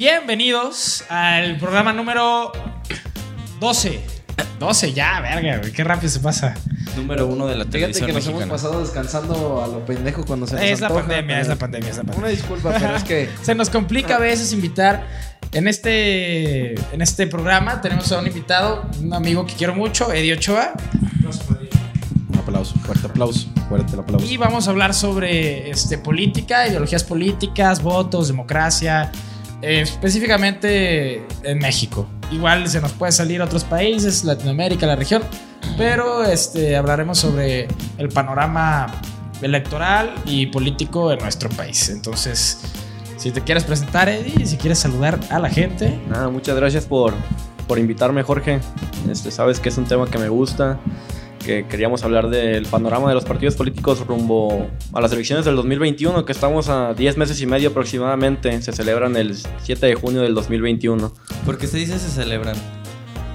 Bienvenidos al programa número 12. 12 ya, verga, güey, qué rápido se pasa. Número uno de la Fíjate televisión que nos mexicana. hemos pasado descansando a lo pendejo cuando se nos Es la antoja, pandemia, pero- es la pandemia, es la pandemia. Una disculpa, pero es que Se nos complica a veces invitar. En este, en este programa tenemos a un invitado, un amigo que quiero mucho, Eddie Ochoa. Un aplauso, fuerte aplauso, fuerte el aplauso. Y vamos a hablar sobre este, política, ideologías políticas, votos, democracia, eh, específicamente en México. Igual se nos puede salir a otros países, Latinoamérica, la región, pero este, hablaremos sobre el panorama electoral y político en nuestro país. Entonces, si te quieres presentar, Eddie, si quieres saludar a la gente. Nada, muchas gracias por, por invitarme, Jorge. Este, sabes que es un tema que me gusta, que queríamos hablar del panorama de los partidos políticos rumbo a las elecciones del 2021, que estamos a 10 meses y medio aproximadamente. Se celebran el 7 de junio del 2021. ¿Por qué se dice se celebran?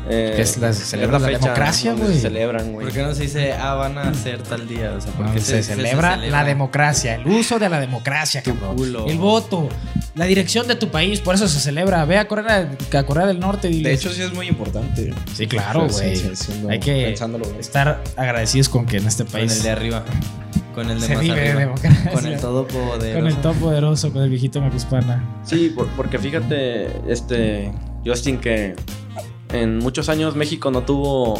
Eh, Que es la- se celebra la democracia, güey. Se celebran, güey. ¿Por qué no se dice, ah, van a hacer tal día? O sea, ¿por No, qué se, celebra la democracia, el uso de la democracia, cabrón. culo. El voto, la dirección de tu país, por eso se celebra. Ve a Corea, a Corea del Norte y De hecho, sí es muy importante. sí, claro, güey. sí, sí, siendo- Hay que pensándolo estar agradecidos con que en este Con el país de arriba. Con el de se más vive arriba. democracia. Con el todopoderoso. Con el todopoderoso, con el viejito Macuspana. Sí, por- porque fíjate, este, Justin, que en muchos años México no tuvo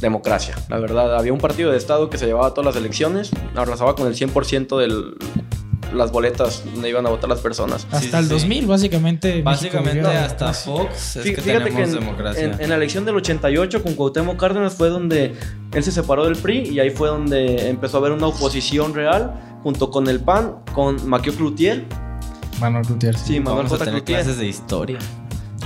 democracia. La verdad, había un partido de Estado que se llevaba todas las elecciones, arrasaba con el 100% de las boletas donde iban a votar las personas. Hasta Sí, el sí. 2000, básicamente. Básicamente hasta democracia. Fox es Fí- que Fíjate tenemos que en, democracia. en- en la elección del 88 con Cuauhtémoc Cárdenas fue donde él se separó del PRI y ahí fue donde empezó a haber una oposición real junto con el PAN, con Maquio Cloutier. Manuel Gutiérrez. Sí, Manuel Vamos a J. tener Cloutier. clases de historia.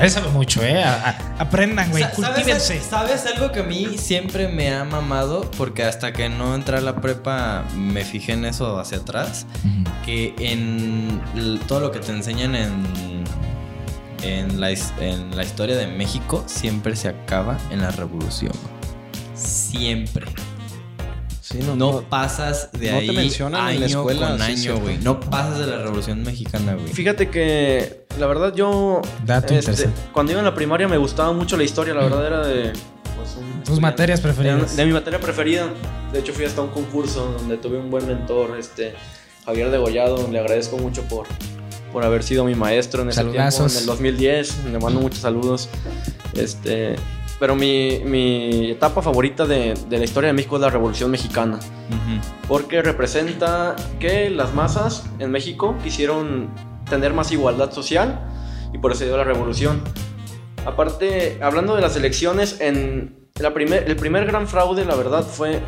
Él sabe mucho, ¿eh? A- a- aprendan, güey. Cultívense. ¿sabes, ¿Sabes algo que a mí siempre me ha mamado? Porque hasta que no entré a la prepa me fijé en eso hacia atrás. Que en todo lo que te enseñan en, en, la, en la historia de México siempre se acaba en la revolución. Siempre. Sí, No, pasas de no te ahí mencionan año en la escuela, con año, güey. No pasas de la revolución mexicana, güey. Fíjate que la verdad yo Dato este, interesante. cuando iba en la primaria me gustaba mucho la historia, la verdad era de pues, un- Tus materias preferidas. de mi materia preferida. De hecho fui hasta un concurso donde tuve un buen mentor, este Javier Degollado, le agradezco mucho por por haber sido mi maestro en ese Saludazos. tiempo, en el 2010, le mando muchos saludos. Este, pero mi, mi etapa favorita de, de la historia de México es la Revolución Mexicana Ujú. porque representa que las masas en México quisieron tener más igualdad social y por eso dio la revolución. Aparte, hablando de las elecciones, en la primer, el primer gran fraude, la verdad, fue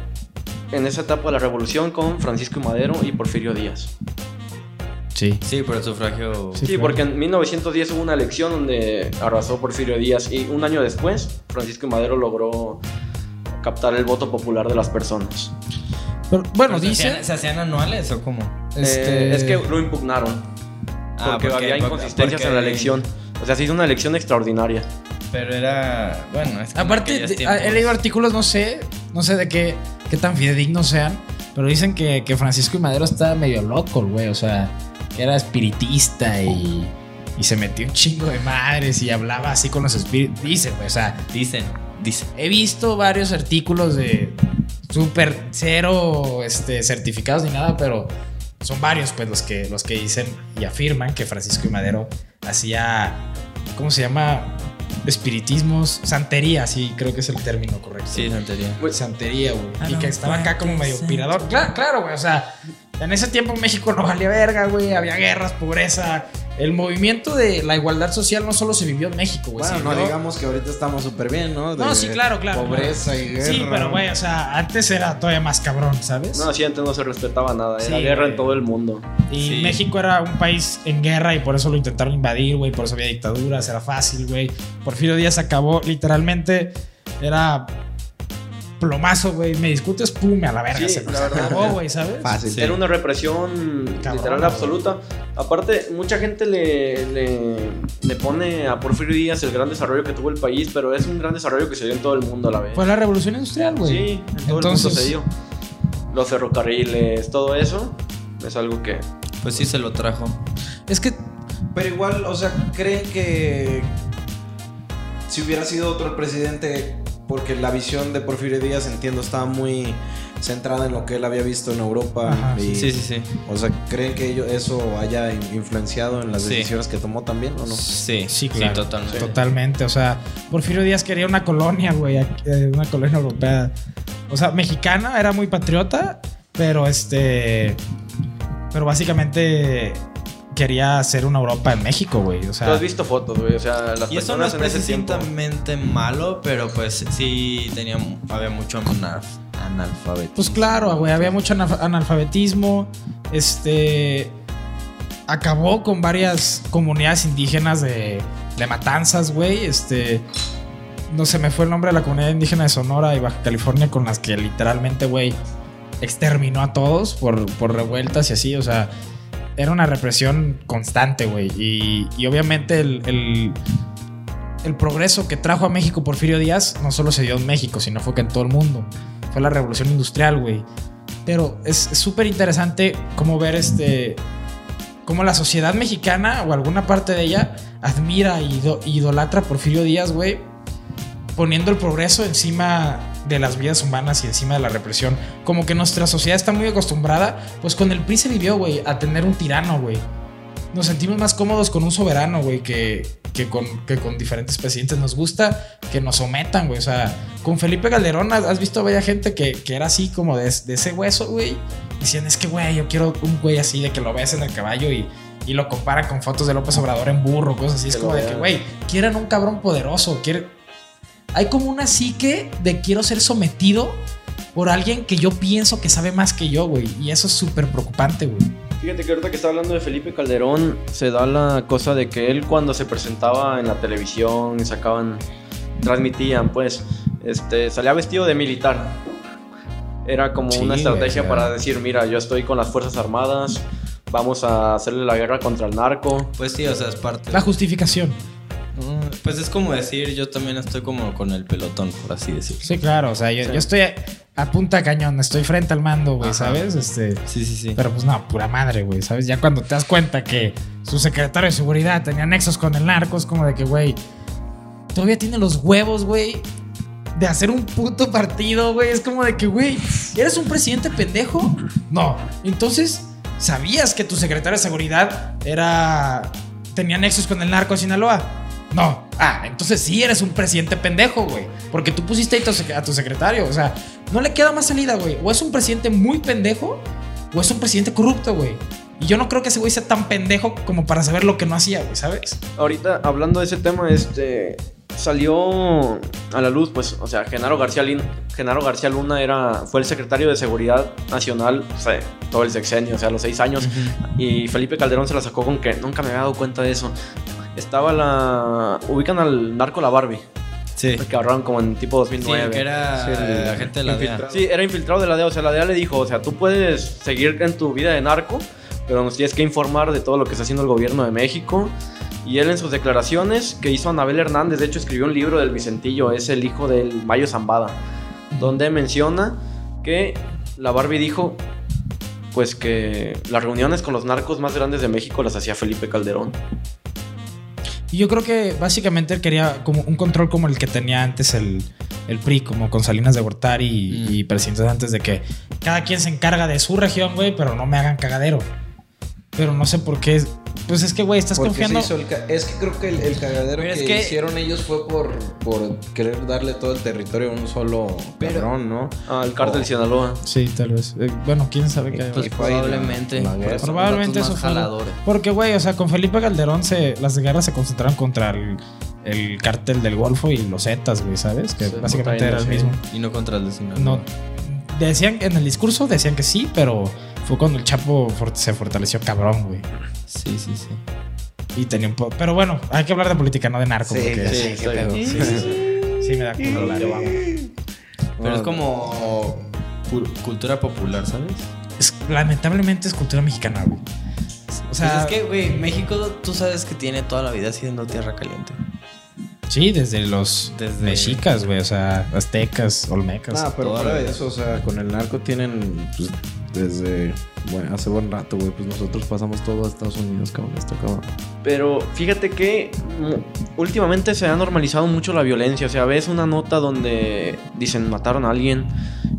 en esa etapa de la revolución con Francisco Madero y Porfirio Díaz. Sí. Sí, por el sufragio. Sí, Sí, claro. porque en 1910 hubo una elección donde arrasó Porfirio Díaz y un año después Francisco y Madero logró captar el voto popular de las personas. Pero, bueno, ¿Pero ¿Se dice. hacían, ¿Se hacían anuales o cómo? este, Eh, es que lo impugnaron. Ah, porque, porque- había porque- inconsistencias en la elección. O sea, se hizo una elección extraordinaria. Pero era. Bueno, es que Aparte, de- he leído artículos, no sé, no sé de qué, qué tan fidedignos sean, pero dicen que, que Francisco y Madero está medio loco, el güey, o sea, que era espiritista y, y se metió un chingo de madres y hablaba así con los espíritus. Dicen, güey, o sea, Dicen, dicen. he visto varios artículos de súper cero este, certificados ni nada, pero son varios pues los que, los que dicen y afirman que Francisco y Madero hacía, ¿cómo se llama? Espiritismos, santería, sí, creo que es el término correcto. Sí, santería. Santería, güey. Y que estaba acá como medio pirador. Claro, claro, güey. O sea, en ese tiempo México no valía verga, güey. Había guerras, pobreza. El movimiento de la igualdad social no solo se vivió en México, güey. Bueno, no vivió- digamos que ahorita estamos súper bien, ¿no? De No, sí, claro, claro. Pobreza y guerra. Sí, pero güey, o sea, antes era todavía más cabrón, ¿sabes? No, así antes no se respetaba nada. Era Sí, guerra güey. en todo el mundo. y Sí. México era un país en guerra y por eso lo intentaron invadir, güey. Por eso había dictaduras, era fácil, güey. Porfirio Díaz acabó, literalmente, era plomazo, güey. Me discutes, pum, a la verga. Sí, se la verdad. acabó, güey, ¿sabes? Fácil. Sí. Era una represión Cabrón, literal absoluta. Aparte, mucha gente le, le, le pone a Porfirio Díaz el gran desarrollo que tuvo el país, pero es un gran desarrollo que se dio en todo el mundo a la vez. Fue la revolución industrial, güey. sí, en todo el Entonces- mundo se dio. Los ferrocarriles, todo eso, es algo que... Pues sí se lo trajo. Es que Pero igual, o sea, ¿creen que si hubiera sido otro el presidente, porque la visión de Porfirio Díaz, entiendo, estaba muy centrada en lo que él había visto en Europa? Ajá, y- Sí, sí, sí. O sea, ¿creen que ello- eso haya in- influenciado en las Sí. decisiones que tomó también o no? Sí, Sí, claro. totalmente. Totalmente. O sea, Porfirio Díaz quería una colonia, güey. eh, Una colonia europea. O sea, mexicana, era muy patriota, pero este. Pero básicamente quería hacer una Europa en México, güey. O Tú sea, has visto fotos, güey. O sea, las Y eso no es en ese tiempo. precisamente malo, pero pues sí tenía, había mucho analf- analfabetismo. pues claro, güey. Había mucho analf- analfabetismo. Este. Acabó con varias comunidades indígenas de, de matanzas, güey. Este. No se me fue el nombre de la comunidad indígena de Sonora y Baja California con las que literalmente, güey, exterminó a todos por, por revueltas y así. O sea, era una represión constante, güey. Y, y obviamente el, el, progreso que trajo a México Porfirio Díaz no solo se dio en México, sino fue que en todo el mundo. Fue la revolución industrial, güey. Pero es súper interesante cómo ver este. Cómo la sociedad mexicana o alguna parte de ella admira y ido- idolatra Porfirio Díaz, güey. Poniendo el progreso encima de las vidas humanas y encima de la represión. Como que nuestra sociedad está muy acostumbrada. Pues con el PRI se vivió, güey, a tener un tirano, güey. Nos sentimos más cómodos con un soberano, güey, que, que, con, que con diferentes presidentes. Nos gusta que nos sometan, güey. O sea, con Felipe Calderón, ¿has visto bella gente que, que era así como de, de ese hueso, güey? Decían, es que, güey, yo quiero un güey así de que lo ves en el caballo y, y lo comparan con fotos de López Obrador en burro, cosas así. Es como de que, güey, quieren un cabrón poderoso. Quieren... Hay como una psique de quiero ser sometido por alguien que yo pienso que sabe más que yo, güey. Y eso es súper preocupante, güey. Fíjate que ahorita que está hablando de Felipe Calderón, se da la cosa de que él cuando se presentaba en la televisión, sacaban, transmitían, pues, este, salía vestido de militar. Era como Sí, una estrategia para decir, mira, yo estoy con las Fuerzas Armadas, vamos a hacerle la guerra contra el narco. Pues sí, o sea, es parte. La justificación. Pues es como decir, yo también estoy como con el pelotón, por así decirlo. Sí, claro. O sea, yo, yo estoy a, a punta cañón, estoy frente al mando, güey. ¿sabes? Este. Sí, sí, sí. Pero pues no, pura madre, güey, ¿sabes? Ya cuando te das cuenta que su secretario de seguridad tenía nexos con el narco, es como de que, güey, todavía tiene los huevos, güey, de hacer un puto partido, güey. Es como de que, güey, ¿eres un presidente pendejo? No. Entonces, ¿sabías que tu secretario de seguridad era. tenía nexos con el narco de Sinaloa? No. Ah, entonces sí eres un presidente pendejo, güey. Porque tú pusiste ahí a tu secretario. O sea, no le queda más salida, güey. O es un presidente muy pendejo o es un presidente corrupto, güey. Y yo no creo que ese güey sea tan pendejo como para saber lo que no hacía, güey, ¿sabes? Ahorita, hablando de ese tema, este, salió a la luz, pues, o sea, Genaro García, Lin- Genaro García Luna era, fue el secretario de Seguridad Nacional, o sea, todo el sexenio, o sea, los seis años. Y Felipe Calderón se la sacó con que nunca me había dado cuenta de eso. Estaba la. Ubican al narco La Barbie. Sí. Que agarraron como en tipo Sí, 2009. que era Sí, el la gente de la DEA. Sí, era infiltrado de la DEA. O sea, la DEA le dijo: O sea, tú puedes seguir en tu vida de narco, pero nos tienes que informar de todo lo que está haciendo el gobierno de México. Y él en sus declaraciones que hizo Anabel Hernández, de hecho escribió un libro del Vicentillo, es el hijo del Mayo Zambada, donde menciona que la Barbie dijo pues que las reuniones con los narcos más grandes de México las hacía Felipe Calderón. Y yo creo que básicamente él quería como un control como el que tenía antes el, el PRI, como con Salinas de Gortari y, Mm. y presidentes antes de que cada quien se encarga de su región, güey, pero no me hagan cagadero. Pero no sé por qué. Pues es que, güey, estás Porque se confiando. hizo el ca- es que creo que el, el cagadero que, que- hicieron ellos fue por, por querer darle todo el territorio a un solo Pero- cabrón, ¿no? Al cártel Oh. Sinaloa. Sí, tal vez. Eh, bueno, quién sabe qué. Pues probablemente. la guerra. Son Probablemente eso fue. jaladores. Porque, güey, o sea, con Felipe Calderón se, las guerras se concentraron contra el, el cártel del Golfo y los Zetas, güey, ¿sabes? Que Sí, básicamente era el mismo. Y no contra el de Sinaloa. No. Decían en el discurso, decían que sí, pero fue cuando el Chapo se fortaleció cabrón, güey. Sí, sí, sí. Y tenía un poco. Pero bueno, hay que hablar de política, no de narco. Sí, porque sí, sí, qué está pedo. bien. Sí, sí, sí. me da culo hablar. Pero es como cu- cultura popular, ¿sabes? Es- lamentablemente es cultura mexicana, güey. O sea, Pues es que, güey, México, tú sabes que tiene toda la vida siendo tierra caliente. Sí, desde los Desde- mexicas, güey. O sea, aztecas, olmecas. Ah, pero fuera de eso, o sea, con el narco tienen pues, desde bueno, hace buen rato, güey. Pues nosotros pasamos todo a Estados Unidos, cabrón. Esto cabrón. Pero fíjate que últimamente se ha normalizado mucho la violencia. O sea, ves una nota donde dicen mataron a alguien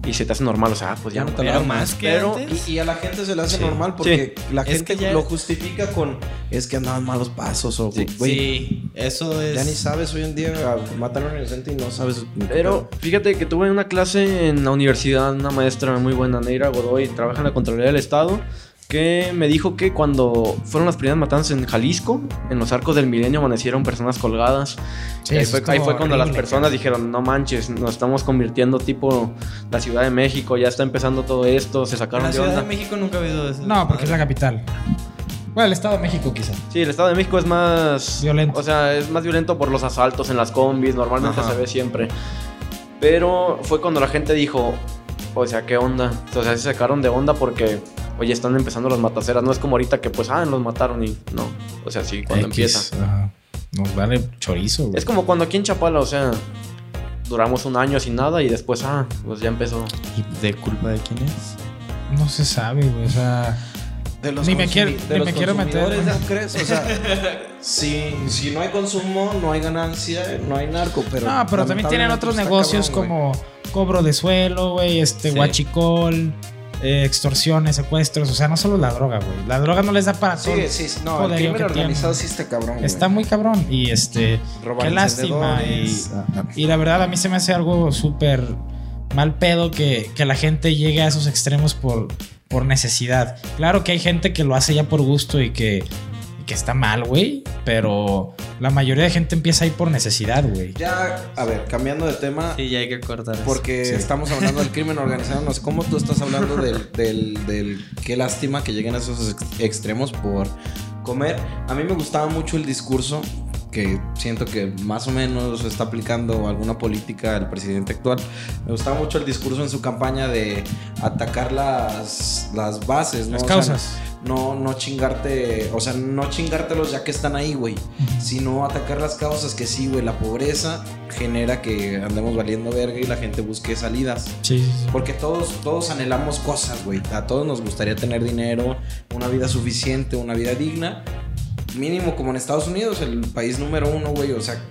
y se te hace normal. O sea, pues ya no te Pero más que Pero- antes. Y, y a la gente se le hace Sí. normal porque la Es gente que ya- lo justifica con es que andaban malos pasos o Sí, güey. sí, eso es. Ya ni sabes hoy en día matan a un inocente y no sabes. Pero fíjate que tuve una clase en la universidad, una maestra muy buena, Neira Godoy, trabaja en la Contraloría del Estado, que me dijo que cuando fueron las primeras matanzas en Jalisco, en los arcos del milenio amanecieron personas colgadas. Sí, ahí fue, estuvo ahí fue cuando las personas dijeron, no manches, nos estamos convirtiendo tipo la Ciudad de México, ya está empezando todo esto, se sacaron la de Ciudad onda. de México nunca ha habido eso. No, porque es la capital. Bueno, el Estado de México quizá. Sí, el Estado de México es más Violento. O sea, es más violento por los asaltos en las combis, normalmente Ajá. se ve siempre. Pero fue cuando la gente dijo, o sea, ¿qué onda? O sea, se sacaron de onda porque, oye, están empezando las mataceras. No es como ahorita que, pues, ah, los mataron y no. O sea, sí, cuando X, empieza. ajá. Nos vale chorizo, güey. Es como cuando aquí en Chapala, o sea, duramos un año sin nada y después, ah, pues ya empezó. ¿Y de culpa de quién es? No se sabe, güey. O sea, De los Ni me quiero- de ni los me quiero meter. consumidores, ¿no crees? O sea, si, si no hay consumo, no hay ganancia, no hay narco. Pero no, pero también tienen otros negocios cabrón, como cobro de suelo, güey, este, Sí. huachicol, eh, extorsiones, secuestros. O sea, no solo la droga, güey. La droga no les da para todo. Sí, sí, no, el crimen organizado sí está cabrón. güey. Está muy cabrón. Y este, Robar qué lástima. Y, y la verdad, a mí se me hace algo súper mal pedo que, que la gente llegue a esos extremos por, por necesidad. Claro que hay gente que lo hace ya por gusto y que, que está mal, güey. Pero la mayoría de gente empieza ahí por necesidad, güey. Ya, a ver, cambiando de tema. Sí, ya hay que cortar eso. Porque Sí. estamos hablando del crimen organizado. No sé cómo tú estás hablando del, del, del- Qué lástima que lleguen a esos ex- extremos por comer. A mí me gustaba mucho el discurso que siento que más o menos está aplicando alguna política el presidente actual. Me gustaba mucho el discurso en su campaña de atacar las, las bases, ¿no? Las O sea, causas. No, no chingarte, o sea, no chingártelos ya que están ahí, güey. Sino atacar las causas que sí, güey. La pobreza genera que andemos valiendo verga y la gente busque salidas. Sí. Porque todos, todos anhelamos cosas, güey. A todos nos gustaría tener dinero, una vida suficiente, una vida digna. Mínimo como en Estados Unidos, el país número uno, güey. O sea,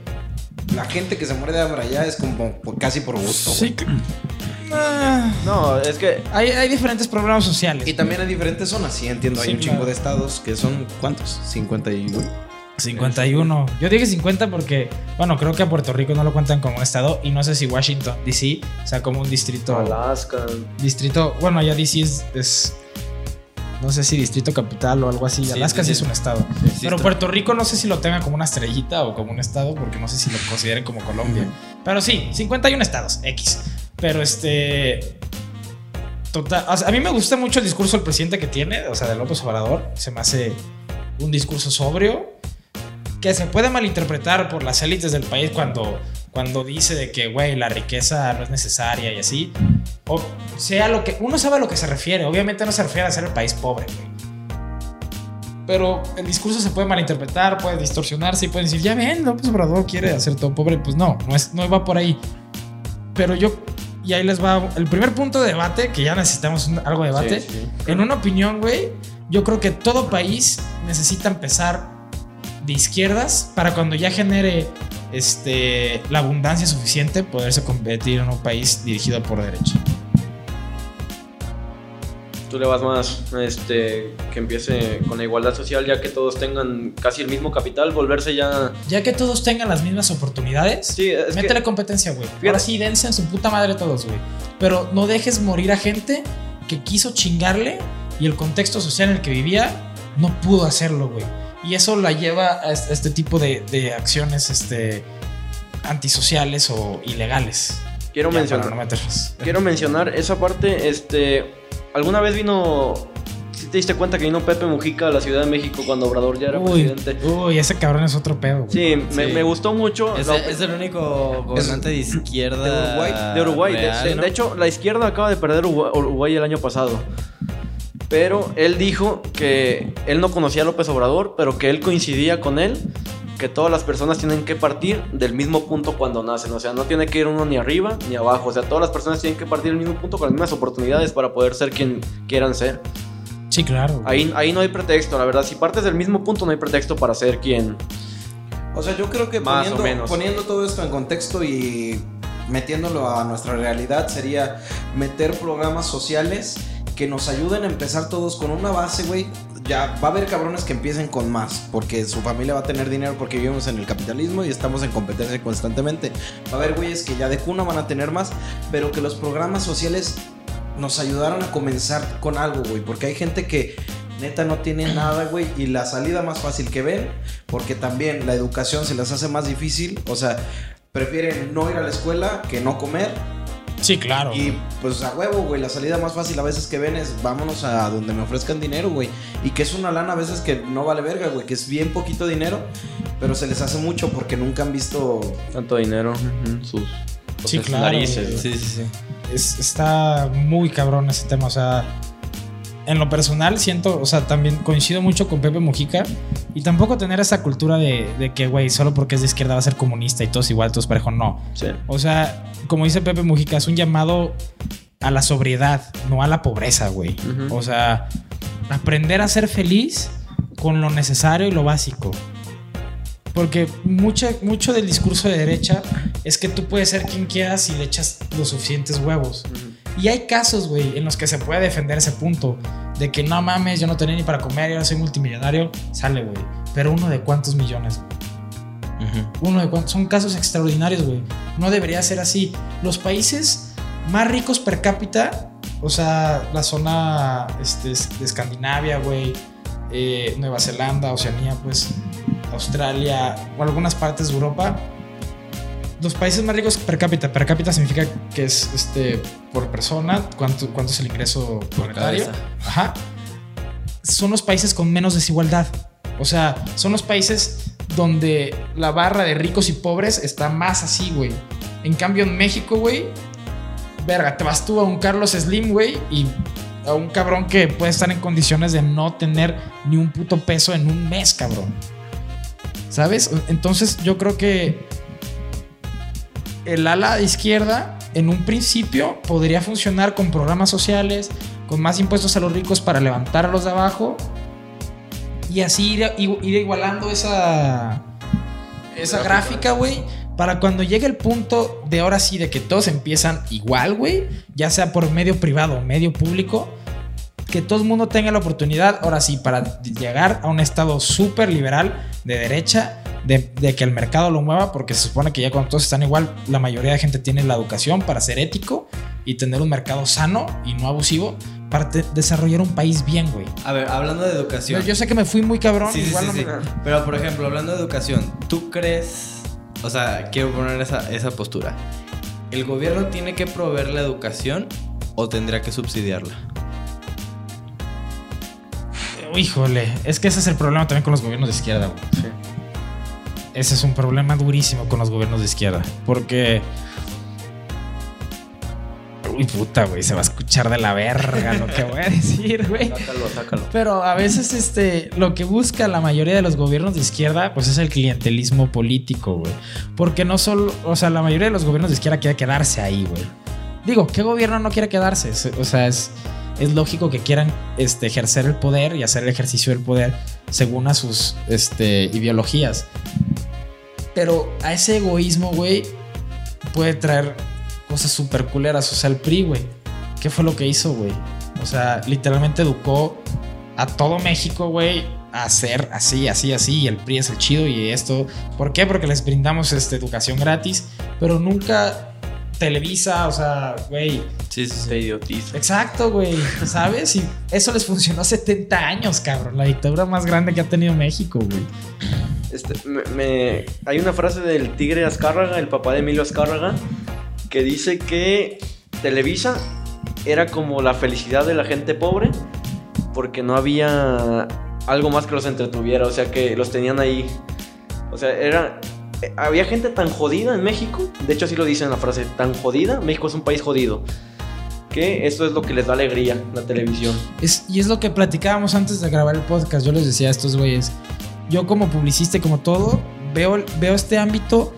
la gente que se muere de hambre allá es como casi por gusto. güey. Sí. No, es que hay, hay diferentes problemas sociales. Y también hay diferentes zonas, sí, entiendo. Hay un chingo de estados que son, ¿cuántos? 50 y... güey. 51. Yo dije 50 porque, bueno, creo que a Puerto Rico no lo cuentan como un estado y no sé si Washington, D.C., o sea, como un distrito. Alaska. Distrito, bueno, ya D.C. es, es- no sé si distrito capital o algo así. Sí, Alaska sí, sí, es un estado. Sí, Pero Puerto Rico no sé si lo tenga como una estrellita o como un estado porque no sé si lo consideren como Colombia. Pero sí, 51 estados, X. Pero este... Total, a mí me gusta mucho el discurso del presidente que tiene, o sea, de López Obrador. Se me hace un discurso sobrio que se puede malinterpretar por las élites del país cuando, cuando dice de que, güey, la riqueza no es necesaria y así. O sea, lo que uno sabe a lo que se refiere. Obviamente no se refiere a ser el país pobre, güey. Pero el discurso se puede malinterpretar, puede distorsionarse y pueden decir, ya ven, López Obrador quiere hacer todo pobre. Pues no, no, es, no va por ahí. Pero yo, y ahí les va el primer punto de debate, que ya necesitamos un- algo de debate. Sí, sí. En una opinión, güey, yo creo que todo país necesita empezar de izquierdas para cuando ya genere este, la abundancia suficiente poderse convertir en un país dirigido por derecha. Tú le vas más, este, que empiece con la igualdad social, ya que todos tengan casi el mismo capital, volverse ya. Ya que todos tengan las mismas oportunidades, Sí, es que- métele competencia, güey. Ahora sí, dense en su puta madre todos, güey. Pero no dejes morir a gente que quiso chingarle y el contexto social en el que vivía no pudo hacerlo, güey. Y eso la lleva a este, tipo de, de acciones este, antisociales o ilegales. Quiero mencionar. no. Quiero mencionar esa parte, este, alguna vez vino, si te diste cuenta que vino Pepe Mujica a la Ciudad de México cuando Obrador ya era Uy, presidente. uy, ese cabrón es otro pedo. Sí, me, gustó mucho. Es, la- es el único gobernante de izquierda. de Uruguay. de Uruguay. De- real, de, ¿no? de hecho, la izquierda acaba de perder Uruguay, Uruguay el año pasado. Pero él dijo que él no conocía a López Obrador, pero que él coincidía con él, que todas las personas tienen que partir del mismo punto cuando nacen. O sea, no tiene que ir uno ni arriba ni abajo. O sea, todas las personas tienen que partir del mismo punto con las mismas oportunidades para poder ser quien quieran ser. Sí, claro. Ahí, ahí no hay pretexto, la verdad. Si partes del mismo punto, no hay pretexto para ser quien. O sea, yo creo que Más o poniendo, menos. poniendo todo esto en contexto y metiéndolo a nuestra realidad sería meter programas sociales que nos ayuden a empezar todos con una base, güey. Ya va a haber cabrones que empiecen con más, porque su familia va a tener dinero porque vivimos en el capitalismo y estamos en competencia constantemente. Va a haber güeyes que ya de cuna van a tener más, pero que los programas sociales nos ayudaron a comenzar con algo, güey, porque hay gente que neta no tiene nada, güey, y la salida más fácil que ven, porque también la educación se les hace más difícil, o sea, prefieren no ir a la escuela que no comer, Sí, claro. y pues a huevo, güey, la salida más fácil a veces que ven es vámonos a donde me ofrezcan dinero, güey, y que es una lana a veces que no vale verga, güey, que es bien poquito dinero, pero se les hace mucho porque nunca han visto... Tanto dinero. Sus. Sí, claro, Narices. güey. Sí, sí, sí. Es- está muy cabrón ese tema. O sea, en lo personal siento, o sea, también coincido mucho con Pepe Mujica y tampoco tener esa cultura de, de que, güey, solo porque es de izquierda va a ser comunista y todos igual, todos parejo. No. Sí. O sea, como dice Pepe Mujica, es un llamado a la sobriedad, no a la pobreza, güey. Ujú. O sea, aprender a ser feliz con lo necesario y lo básico. Porque mucha, mucho del discurso de derecha es que tú puedes ser quien quieras si le echas los suficientes huevos. Y hay casos, güey, en los que se puede defender ese punto. De que no mames, yo no tenía ni para comer ahora soy multimillonario. Sale, güey. Pero uno de cuántos millones, güey. Ujú. Uno de cuántos. Son casos extraordinarios, güey. No debería ser así. Los países más ricos per cápita, o sea, la zona este, de Escandinavia, güey, eh, Nueva Zelanda, Oceanía, pues, Australia, o algunas partes de Europa. Los países más ricos per cápita, per cápita significa que es este por persona, cuánto, cuánto es el ingreso monetario. Ajá. Son los países con menos desigualdad. O sea, son los países donde la barra de ricos y pobres está más así, güey. En cambio, en México, güey, verga, te vas tú a un Carlos Slim, güey, y a un cabrón que puede estar en condiciones de no tener ni un puto peso en un mes, cabrón. ¿Sabes? Entonces, yo creo que el ala de izquierda, en un principio, podría funcionar con programas sociales, con más impuestos a los ricos para levantar a los de abajo y así ir, ir igualando esa, esa gráfica, güey. Para cuando llegue el punto de ahora sí de que todos empiezan igual, güey, ya sea por medio privado o medio público, que todo el mundo tenga la oportunidad, ahora sí, para llegar a un estado súper liberal de derecha, de, de que el mercado lo mueva, porque se supone que ya cuando todos están igual, la mayoría de gente tiene la educación para ser ético y tener un mercado sano y no abusivo, para desarrollar un país bien, güey. A ver, hablando de educación. Yo, yo sé que me fui muy cabrón, Sí, igual sí, no sí. me- Pero por ejemplo, hablando de educación, ¿tú crees? O sea, quiero poner esa, esa postura. ¿El gobierno tiene que proveer la educación o tendría que subsidiarla? Híjole, es que ese es el problema también con los gobiernos de izquierda, güey. Sí. Ese es un problema durísimo con los gobiernos de izquierda. Porque. Uy, puta, güey. Se va a escuchar de la verga lo que voy a decir, güey. Sácalo, sácalo. Pero a veces, este, lo que busca la mayoría de los gobiernos de izquierda, pues es el clientelismo político, güey. Porque no solo, o sea, la mayoría de los gobiernos de izquierda quiere quedarse ahí, güey. Digo, ¿qué gobierno no quiere quedarse? O sea, es, es lógico que quieran este, ejercer el poder y hacer el ejercicio del poder según a sus este, ideologías. Pero a ese egoísmo, güey, puede traer cosas súper culeras. O sea, el PRI, güey. ¿Qué fue lo que hizo, güey? O sea, literalmente educó a todo México, güey, a ser así, así, así. Y el PRI es el chido y esto. ¿Por qué? Porque les brindamos este, educación gratis. Pero nunca Televisa, o sea, güey. Sí, sí, Te idiotiza. Exacto, güey. ¿Sabes? Y eso les funcionó 70 años, cabrón. La dictadura más grande que ha tenido México, güey. Este, me, me- hay una frase del Tigre Azcárraga, el papá de Emilio Azcárraga, que dice que Televisa era como la felicidad de la gente pobre porque no había algo más que los entretuviera, o sea que los tenían ahí. O sea, era había gente tan jodida en México, de hecho así lo dice en la frase, tan jodida, México es un país jodido. Que eso es lo que les da alegría, la televisión. Es, y es lo que platicábamos antes de grabar el podcast. Yo les decía a estos güeyes, yo como publicista y como todo, veo, veo este ámbito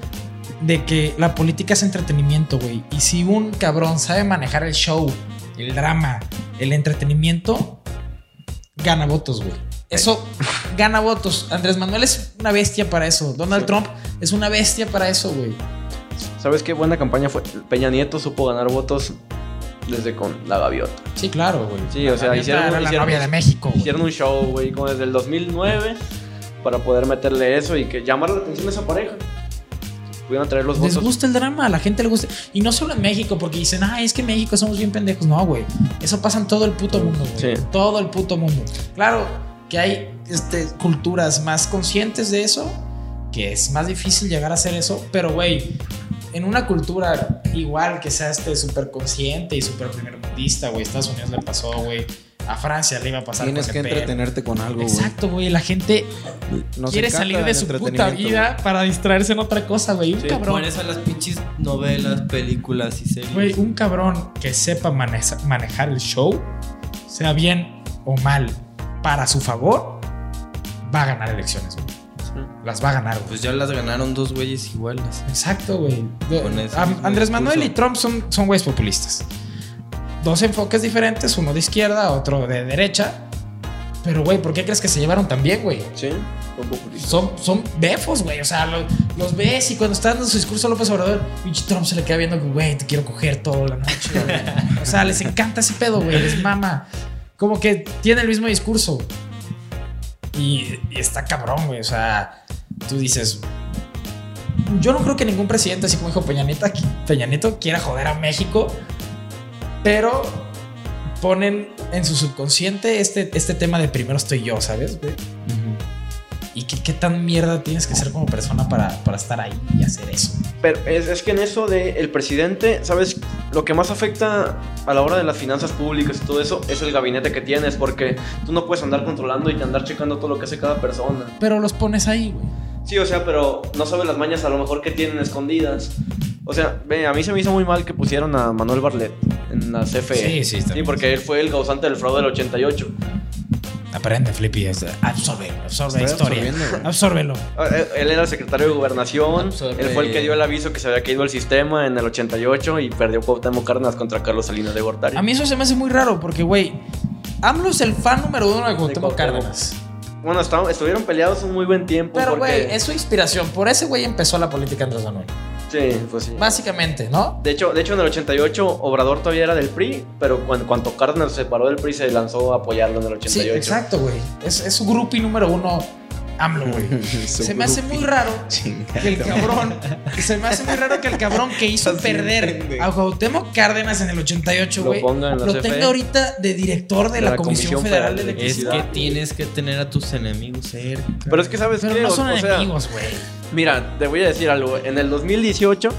de que la política es entretenimiento, güey. Y si un cabrón sabe manejar el show, el drama, el entretenimiento, gana votos, güey. Eso gana votos. Andrés Manuel es una bestia para eso. Donald Sí. Trump es una bestia para eso, güey. ¿Sabes qué buena campaña fue? Peña Nieto supo ganar votos desde con la gaviota. Sí, claro, güey. Sí, o sea, hicieron- era la hicieron- novia de México. güey. Hicieron un show, güey, como desde el 2009 para poder meterle eso y que llamar la atención a esa pareja. Pudieron traer los Les votos. gusta el drama, a la gente le gusta. Y no solo en México, porque dicen, ah, es que en México somos bien pendejos. No, güey. Eso pasa en todo el puto mundo, güey. Sí. Todo el puto mundo. Claro que hay este, culturas más conscientes de eso, que es más difícil llegar a hacer eso, pero, güey, en una cultura igual que sea este súper consciente y súper primermundista, güey, Estados Unidos le pasó, güey. A Francia le iba a pasar Tienes que entretenerte con algo. Exacto, güey. La gente Nos quiere salir de su puta vida para distraerse en otra cosa, güey. Un Sí, cabrón. Por eso las pinches novelas, películas y series. Güey, un cabrón que sepa maneja- manejar el show, sea bien o mal, para su favor, va a ganar elecciones, güey. Las va a ganar, güey. Pues ya las ganaron dos güeyes iguales. Exacto, güey. Andrés Manuel y. Trump son, son güeyes populistas. Dos enfoques diferentes, uno de izquierda, otro de derecha. Pero, güey, ¿por qué crees que se llevaron tan bien, güey? Sí, son populistas. Son, son befos, güey. O sea, lo- los ves y cuando está dando su discurso López Obrador, pinche Trump se le queda viendo, güey, te quiero coger toda la noche. güey. O sea, les encanta ese pedo, güey. Les mama. Como que tiene el mismo discurso. Y, está cabrón, güey. O sea, tú dices. Yo no creo que ningún presidente, así como dijo Peña Nieto, Peña Nieto quiera joder a México. Pero ponen en su subconsciente este, este tema de primero estoy yo, ¿sabes? ¿Y qué, qué tan mierda tienes que ser como persona para, para estar ahí y hacer eso? Pero es, es que en eso del el presidente, ¿sabes? Lo que más afecta a la hora de las finanzas públicas y todo eso es el gabinete que tienes, porque tú no puedes andar controlando y andar checando todo lo que hace cada persona. Pero los pones ahí, güey. Sí, o sea, pero no sabes las mañas a lo mejor que tienen escondidas. O sea, a mí se me hizo muy mal que pusieron a Manuel Barlet en la CFE. Sí, sí, está Sí, porque él fue el causante del fraude del 88. Aprende, Flippy. es- Absorbe, absorbe historia. Absórbelo. Ah, Él él era el secretario de gobernación. Absorbe. Él fue el que dio el aviso que se había caído el sistema en el 88 y perdió Cuauhtémoc Cárdenas contra Carlos Salinas de Gortari. A mí eso se me hace muy raro porque, güey, AMLO es el fan número uno de Cuauhtémoc Cuauhtémoc. Cárdenas. Bueno, estuvieron peleados un muy buen tiempo. Pero, porque- güey, es su inspiración. Por ese güey empezó la política Andrés Manuel. Sí, pues sí. Básicamente, ¿no? De hecho, de hecho, en el 88 Obrador todavía era del PRI, pero cuando, cuando Cárdenas se separó del PRI se lanzó a apoyarlo en el 88. Sí, exacto, güey. Es, es su groupie número uno, AMLO, güey. Se me hace muy raro que el cabrón. Se me hace muy raro que el cabrón que hizo perder a Cuauhtémoc Cárdenas en el 88, Lo güey. ponga en la Lo CFE. tenga ahorita de director de, la, Comisión, Federal de Es Electricidad. que tienes que tener a tus enemigos cerca. Pero es que, ¿sabes Pero qué? no son o sea, enemigos, güey. Mira, te voy a decir algo. En el 2018,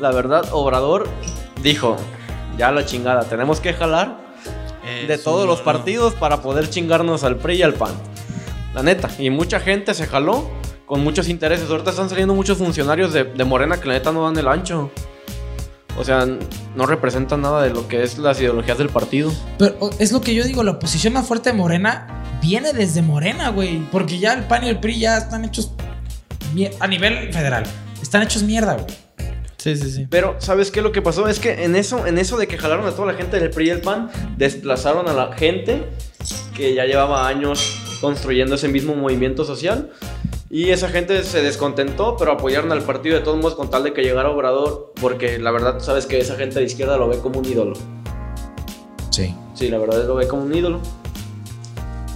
la verdad, Obrador dijo, ya la chingada, tenemos que jalar de Eso todos los no. partidos para poder chingarnos al PRI y al PAN. La neta. Y mucha gente se jaló con muchos intereses. Ahorita están saliendo muchos funcionarios de, de Morena que la neta no dan el ancho. O sea, no representan nada de lo que es las ideologías del partido. Pero es lo que yo digo, la oposición más fuerte de Morena viene desde Morena, güey. Porque ya el PAN y el PRI ya están hechos a nivel federal. Están hechos mierda, güey. Sí, sí, sí. Pero, ¿sabes qué? Lo que pasó es que en eso, en eso de que jalaron a toda la gente del PRI y el PAN, desplazaron a la gente que ya llevaba años construyendo ese mismo movimiento social. Y esa gente se descontentó, pero apoyaron al partido de todos modos con tal de que llegara Obrador, porque la verdad, tú sabes que esa gente de izquierda lo ve como un ídolo. Sí. Sí, la verdad lo ve como un ídolo.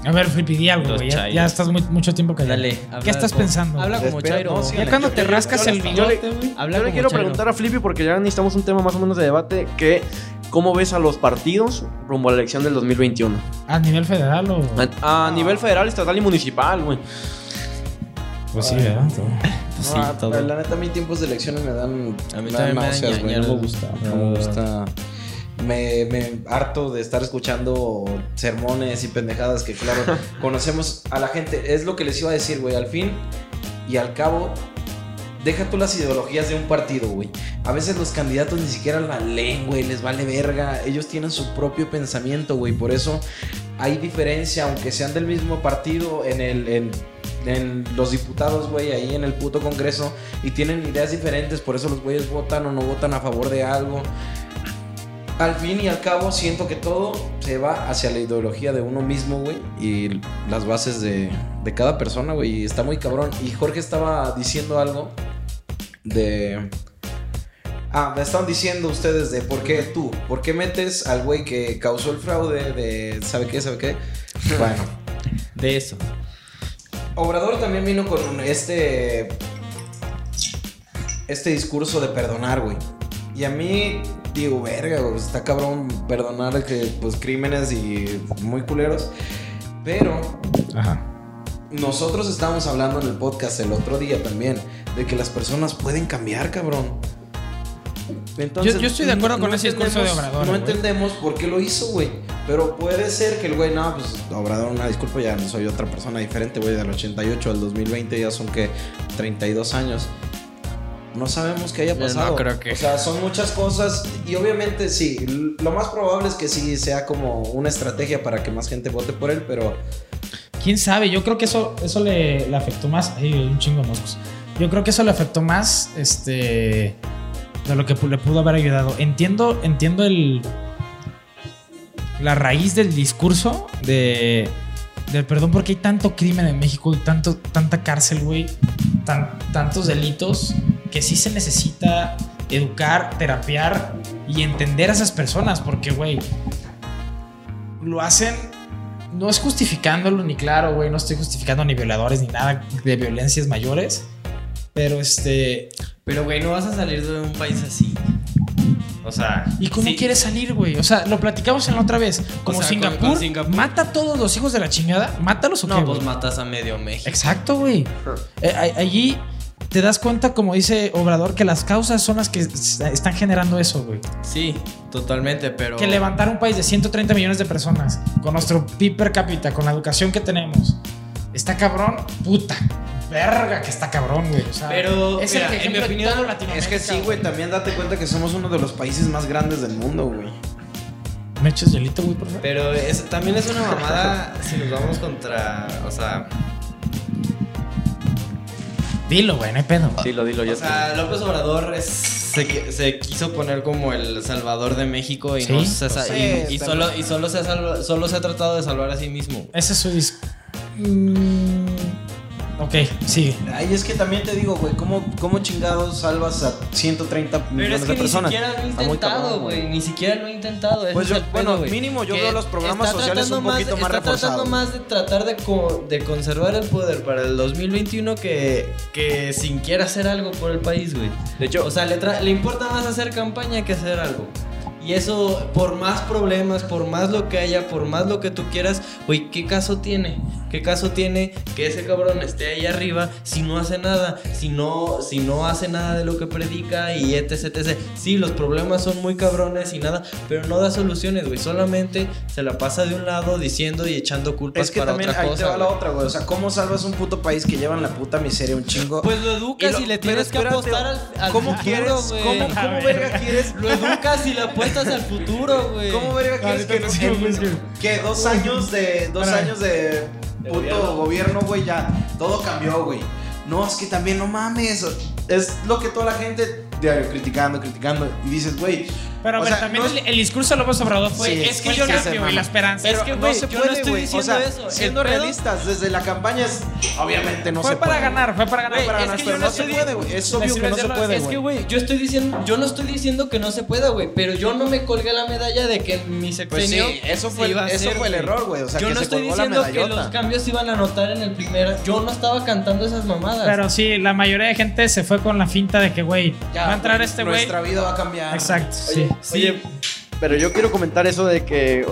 A ver, Flippy, di algo, güey. Ya, ya estás muy- mucho tiempo callado. Dale. ¿Qué estás como- pensando? Habla como Espera, Chairo. no, sí, Ya cuando te rascas yo- el bigote, güey. Habla Yo le quiero Chairo. preguntar a Flippy, porque ya necesitamos un tema más o menos de debate, que ¿cómo ves a los partidos rumbo a la elección del 2021? ¿A nivel federal o...? A, a nivel federal, estatal y municipal, güey. Pues sí, ¿verdad? Sí, No, todo. La neta, a mí tiempos de elecciones me dan. A mí me también me dan náuseas, güey. No ñañaras. me gusta. No me gusta. Me, me harto de estar escuchando sermones y pendejadas que, claro, conocemos a la gente. Es lo que les iba a decir, güey. Al fin y al cabo, deja tú las ideologías de un partido, güey. A veces los candidatos ni siquiera la leen, güey. Les vale verga. Ellos tienen su propio pensamiento, güey. Por eso hay diferencia, aunque sean del mismo partido, en el. En, en los diputados, güey, ahí en el puto Congreso y tienen ideas diferentes, por eso los güeyes votan o no votan a favor de algo. Al fin y al cabo siento que todo se va hacia la ideología de uno mismo, güey, y las bases de, de cada persona, güey, y está muy cabrón. Y Jorge estaba diciendo algo de... Ah, me estaban diciendo ustedes de por qué tú, por qué metes al güey que causó el fraude de... ¿Sabe qué? ¿Sabe qué? Bueno. De eso. Obrador también vino con este. Este discurso de perdonar, güey. Y a mí, digo, verga, está cabrón perdonar que, pues, crímenes y muy culeros. Pero Ajá. nosotros estábamos hablando en el podcast el otro día también de que las personas pueden cambiar, cabrón. Entonces, Yo- yo estoy de acuerdo con ese discurso de Obrador, No entendemos por qué lo hizo, güey. Pero puede ser que el güey, no, pues Obrador, una disculpa, ya no soy otra persona diferente, güey. Del 88 al 2020 ya son que 32 años. No sabemos qué haya Yo no pasado. creo que- O sea, son muchas cosas. Y obviamente sí, lo más probable es que sí sea como una estrategia para que más gente vote por él, pero ¿Quién sabe? Yo creo que eso, eso le, le afectó más. Ay, un chingo de moscos. Yo creo que eso le afectó más este, de lo que le pudo haber ayudado. Entiendo, entiendo el, la raíz del discurso de, del perdón porque hay tanto crimen en México y tanto, tanta cárcel, güey. tan- tantos delitos que sí se necesita educar, terapiar y entender a esas personas porque, güey, lo hacen no es justificándolo ni claro, güey, no estoy justificando ni violadores ni nada de violencias mayores, pero este, Pero, güey, no vas a salir de un país así. O sea. ¿y cómo sí. quieres salir, güey? O sea, lo platicamos en la otra vez, como sea, con- Singapur, con Singapur. mata a todos los hijos de la chingada, mátalos o qué, No, pues güey? matas a medio México. Exacto, güey. Eh, allí te das cuenta, como dice Obrador, que las causas son las que están generando eso, güey. Sí, totalmente, pero. Que levantar un país de 130 millones de personas, con nuestro PIB per cápita, con la educación que tenemos, está cabrón, puta. Verga que está cabrón, güey. O sea, Pero, es mira, el que en mi opinión, es que sí, güey, también date cuenta que somos uno de los países más grandes del mundo, güey. ¿Me echas hielito, güey, por favor? Pero es- también es una mamada si nos vamos contra. O sea. Dilo, güey, no hay pedo. Dilo, dilo, ya O sea, López Obrador es- se, qui- se quiso poner como el salvador de México y Sí, no se pues sí, y, solo mal. y solo se ha salva- solo se ha tratado de salvar a sí mismo. Ese es su dis... Mm, ok, sigue. Ay, es que también te digo, güey, ¿cómo, ¿cómo chingados salvas a 130 Pero millones es que de personas? ni siquiera lo he intentado, güey. Ni siquiera lo he intentado. Pues es yo- pedo, bueno, mínimo yo Que veo los programas sociales un poquito más Está tratando más de tratar de, co- de conservar el poder para el 2021 que, que sin quiera hacer algo por el país, güey. De hecho, O sea, le, tra- le importa más hacer campaña que hacer algo. Y eso, por más problemas, por más lo que haya, por más lo que tú quieras, güey, ¿qué caso tiene? ¿Qué caso tiene que ese cabrón esté ahí arriba si no hace nada? Si no, si no hace nada de lo que predica y etc, etc. Sí, los problemas son muy cabrones y nada, pero no da soluciones, güey. Solamente se la pasa de un lado diciendo y echando culpas Es que para también otra ahí cosa. te va la otra, güey. O sea, ¿cómo salvas un puto país que llevan la puta miseria un chingo? Pues lo educas y, lo- le pero tienes que apostar al, al ¿Cómo futuro, quieres? güey. ¿Cómo, cómo ver. verga quieres? Lo educas y le apuestas al futuro, güey. ¿Cómo verga quieres que, Ahorita no sé, en- güey, es que- dos años de dos Para. años de puto gobierno. gobierno, güey, ya todo cambió, güey? No, es que también no mames. Es lo que toda la gente diario criticando, criticando y dices, güey, Pero a o ver, sea, también no es- el, el discurso de López Obrador fue, Sí, es que fue yo cambio mama. la esperanza. Pero Es que, no güey, se yo no puede, estoy diciendo o sea, eso. Siendo pedo- realistas, desde la campaña es obviamente no fue se para puede. ganar, fue para ganar. Fue para Es ganar, que pero yo no no se estoy- puede, güey. Es obvio que no se puede, Es que, güey. yo estoy diciendo, yo no estoy diciendo que no se pueda, güey, pero yo no me colgué la medalla de que mi Pues sexenio sí, eso fue, iba a eso fue el error, güey. O sea, yo que no se estoy diciendo que los cambios se iban a notar en el primer. Yo no estaba cantando esas mamadas. Pero sí, la mayoría de gente se fue con la finta de que, güey, a entrar este güey. Nuestra vida va a cambiar. Exacto, Oye, sí. oye, pero yo quiero comentar eso de que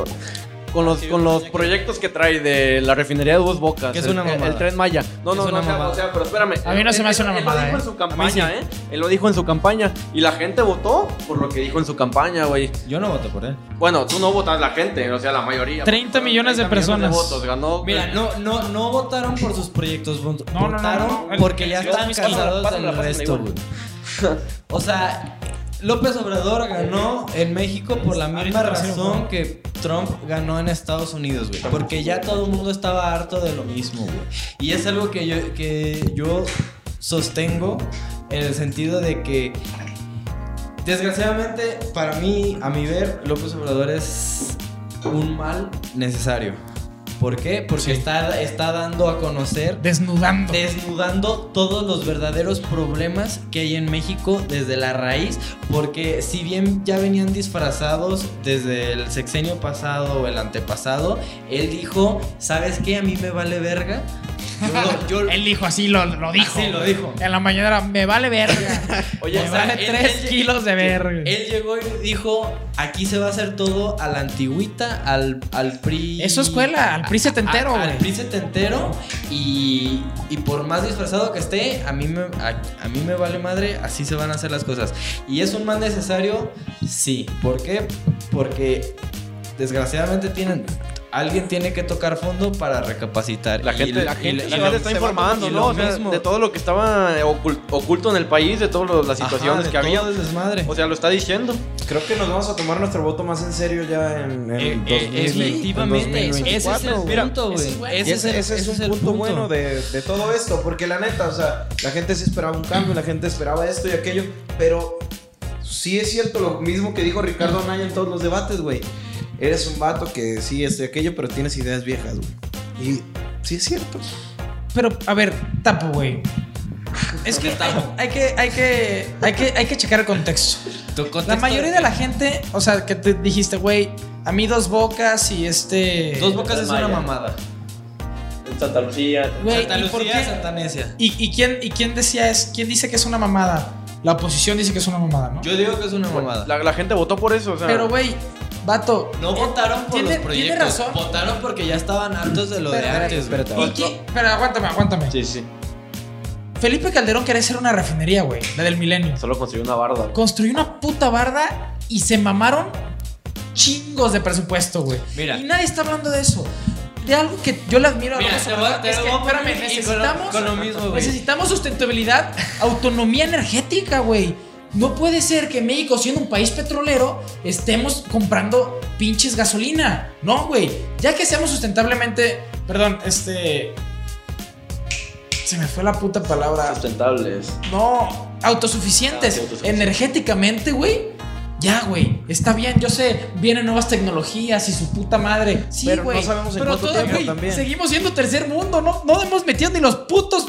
con los, con los proyecto. proyectos que trae de la refinería de Dos Bocas, Que es el, una el- mamada. el tren Maya. No, no, no, una o sea, mamada. o sea, pero espérame. A mí no se Él- me hace él- una él mamada, lo dijo ¿eh? en su A mí campaña, sí. ¿eh? Él lo dijo en su campaña y la gente votó por lo que dijo en su campaña, güey. yo no voté por él. Bueno, tú no votas la gente, o sea, la mayoría. 30 millones de 30 millones personas. votos, ganó. Mira, no, no, no votaron por sus proyectos, vot- No, no, no, votaron porque ya están el- cansados del resto, güey. O sea, López Obrador ganó en México por la misma razón que Trump ganó en Estados Unidos, güey. Porque ya todo el mundo estaba harto de lo mismo, güey. Y es algo que yo, que yo sostengo en el sentido de que Desgraciadamente, para mí, a mi ver, López Obrador es un mal necesario. ¿Por qué? Porque está, está dando a conocer Desnudando. desnudando todos los verdaderos problemas que hay en México desde la raíz, porque si bien ya venían disfrazados desde el sexenio pasado o el antepasado, él dijo, ¿sabes qué? A mí me vale verga. Yo, lo- yo- Él dijo así, lo, lo dijo. Así lo dijo. En la mañana, me vale verga. Oye, me o sea, vale él- 3 él- kilos de verga. él llegó y dijo, aquí se va a hacer todo a la antigüita, al, al PRI. Eso es escuela, al PRI setentero, A- Al güey. PRI setentero y, y por más disfrazado que esté, a mí, me, a, a mí me vale madre, así se van a hacer las cosas. ¿Y es un mal necesario? Sí. ¿Por qué? Porque desgraciadamente tienen... Alguien tiene que tocar fondo para recapacitar. La Y gente, la y gente lo- la y gente lo- está se informando, y ¿no? O sea, de todo lo que estaba ocul- oculto en el país, de todas las situaciones Ajá, de que había. desmadre. O sea, lo está diciendo. Creo que nos vamos a tomar nuestro voto más en serio ya en, en Eh, 2000, eh, efectivamente, en ese es el 2024, punto, güey. ese. Y Ese ese, es un el punto, bueno de, de todo esto, porque la neta, o sea, la gente sí esperaba un cambio, la gente esperaba esto y aquello, pero sí es cierto lo mismo que dijo Ricardo Anaya en todos los debates, güey. Eres un vato que sí, esto y aquello, pero tienes ideas viejas, güey. Y sí es cierto. Pero, a ver, tapo, güey. Es que hay, hay que, hay que, hay que, hay que checar el contexto. Tu La contexto- mayoría de la gente, o sea, que te dijiste, güey, a mí dos bocas y este. Dos bocas es una mamada. En Santa Lucía. Güey, Santa ¿y por Lucía, qué? Santa Necia. ¿Y, y quién, ¿Y quién decía es, quién dice que es una mamada? La oposición dice que es una mamada, ¿no? Yo digo que es una mamada. La, la gente votó por eso, o sea. Pero, güey, vato. No eh, votaron por tiene- los proyectos. Tiene razón. Votaron porque ya estaban hartos de lo de Espérate, antes. güey. espérate. ¿Y quién- Pero aguántame, aguántame. Sí, sí. Felipe Calderón quería hacer una refinería, güey, la del milenio. Solo construyó una barda. Construyó una puta barda y se mamaron chingos de presupuesto, güey. Mira. Y nadie está hablando de eso. De algo que yo le admiro a Mira, es que, espérame, y con lo- necesitamos, con lo mismo, güey. necesitamos sustentabilidad, autonomía energética, güey. No puede ser que México, siendo un país petrolero, estemos comprando pinches gasolina. No, güey. Ya que seamos sustentablemente, perdón, este... Se me fue la puta palabra. Sustentables. No, autosuficientes Ah, sí, autosuficientes. energéticamente, güey. Ya, güey, está bien, yo sé, vienen nuevas tecnologías y su puta madre. Sí, Pero no güey. sabemos en pero güey, también. Seguimos siendo tercer mundo, no, no hemos metido ni los putos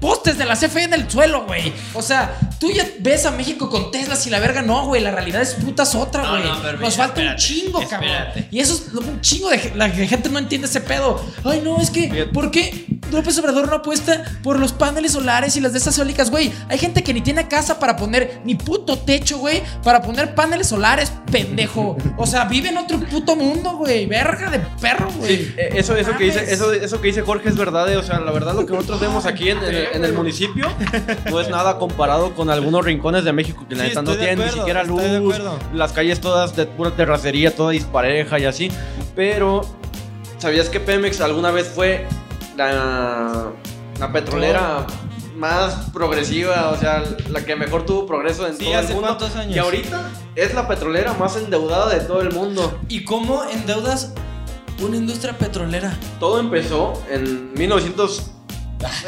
postes de la CFE en el suelo, güey. O sea, tú ya ves a México con Teslas y la verga, no, güey, la realidad es putas otra, güey. no, Nos mira, falta un chingo, espérate. cabrón. Y eso es un chingo de la gente no entiende ese pedo. Ay, no, es que. ¿por qué López Obrador no apuesta por los paneles solares y las de estas eólicas, güey? Hay gente que ni tiene casa para poner ni puto techo, güey, para poner paneles solares, pendejo. O sea, vive en otro puto mundo, güey. Verga de perro, güey. Sí, eh, eso, eso, que dice, eso, eso que dice Jorge es verdad. eh, O sea, la verdad, lo que nosotros vemos aquí en, en- en el municipio no es nada comparado con algunos rincones de México que la Sí, neta no tienen ni siquiera estoy de luz. acuerdo. Las calles todas de pura terracería, toda dispareja y así. Pero, ¿sabías que Pemex alguna vez fue la, la petrolera más progresiva? O sea, la que mejor tuvo progreso en Sí, todo el ¿hace mundo. años? Y ahorita es la petrolera más endeudada de todo el mundo. ¿Y cómo endeudas una industria petrolera? Todo empezó en 1900.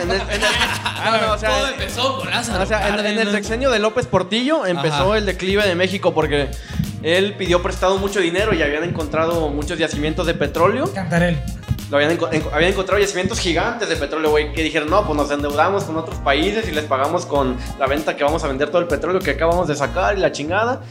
En el, en el- ah, no, o sea, Todo empezó con Lázaro o sea, en, en el sexenio de López Portillo empezó Ajá. el declive de México porque él pidió prestado mucho dinero y habían encontrado muchos yacimientos de petróleo. Cantarel. Lo habían, enco- habían encontrado yacimientos gigantes de petróleo, güey, que dijeron, no, pues nos endeudamos con otros países y les pagamos con la venta que vamos a vender todo el petróleo que acabamos de sacar y la chingada.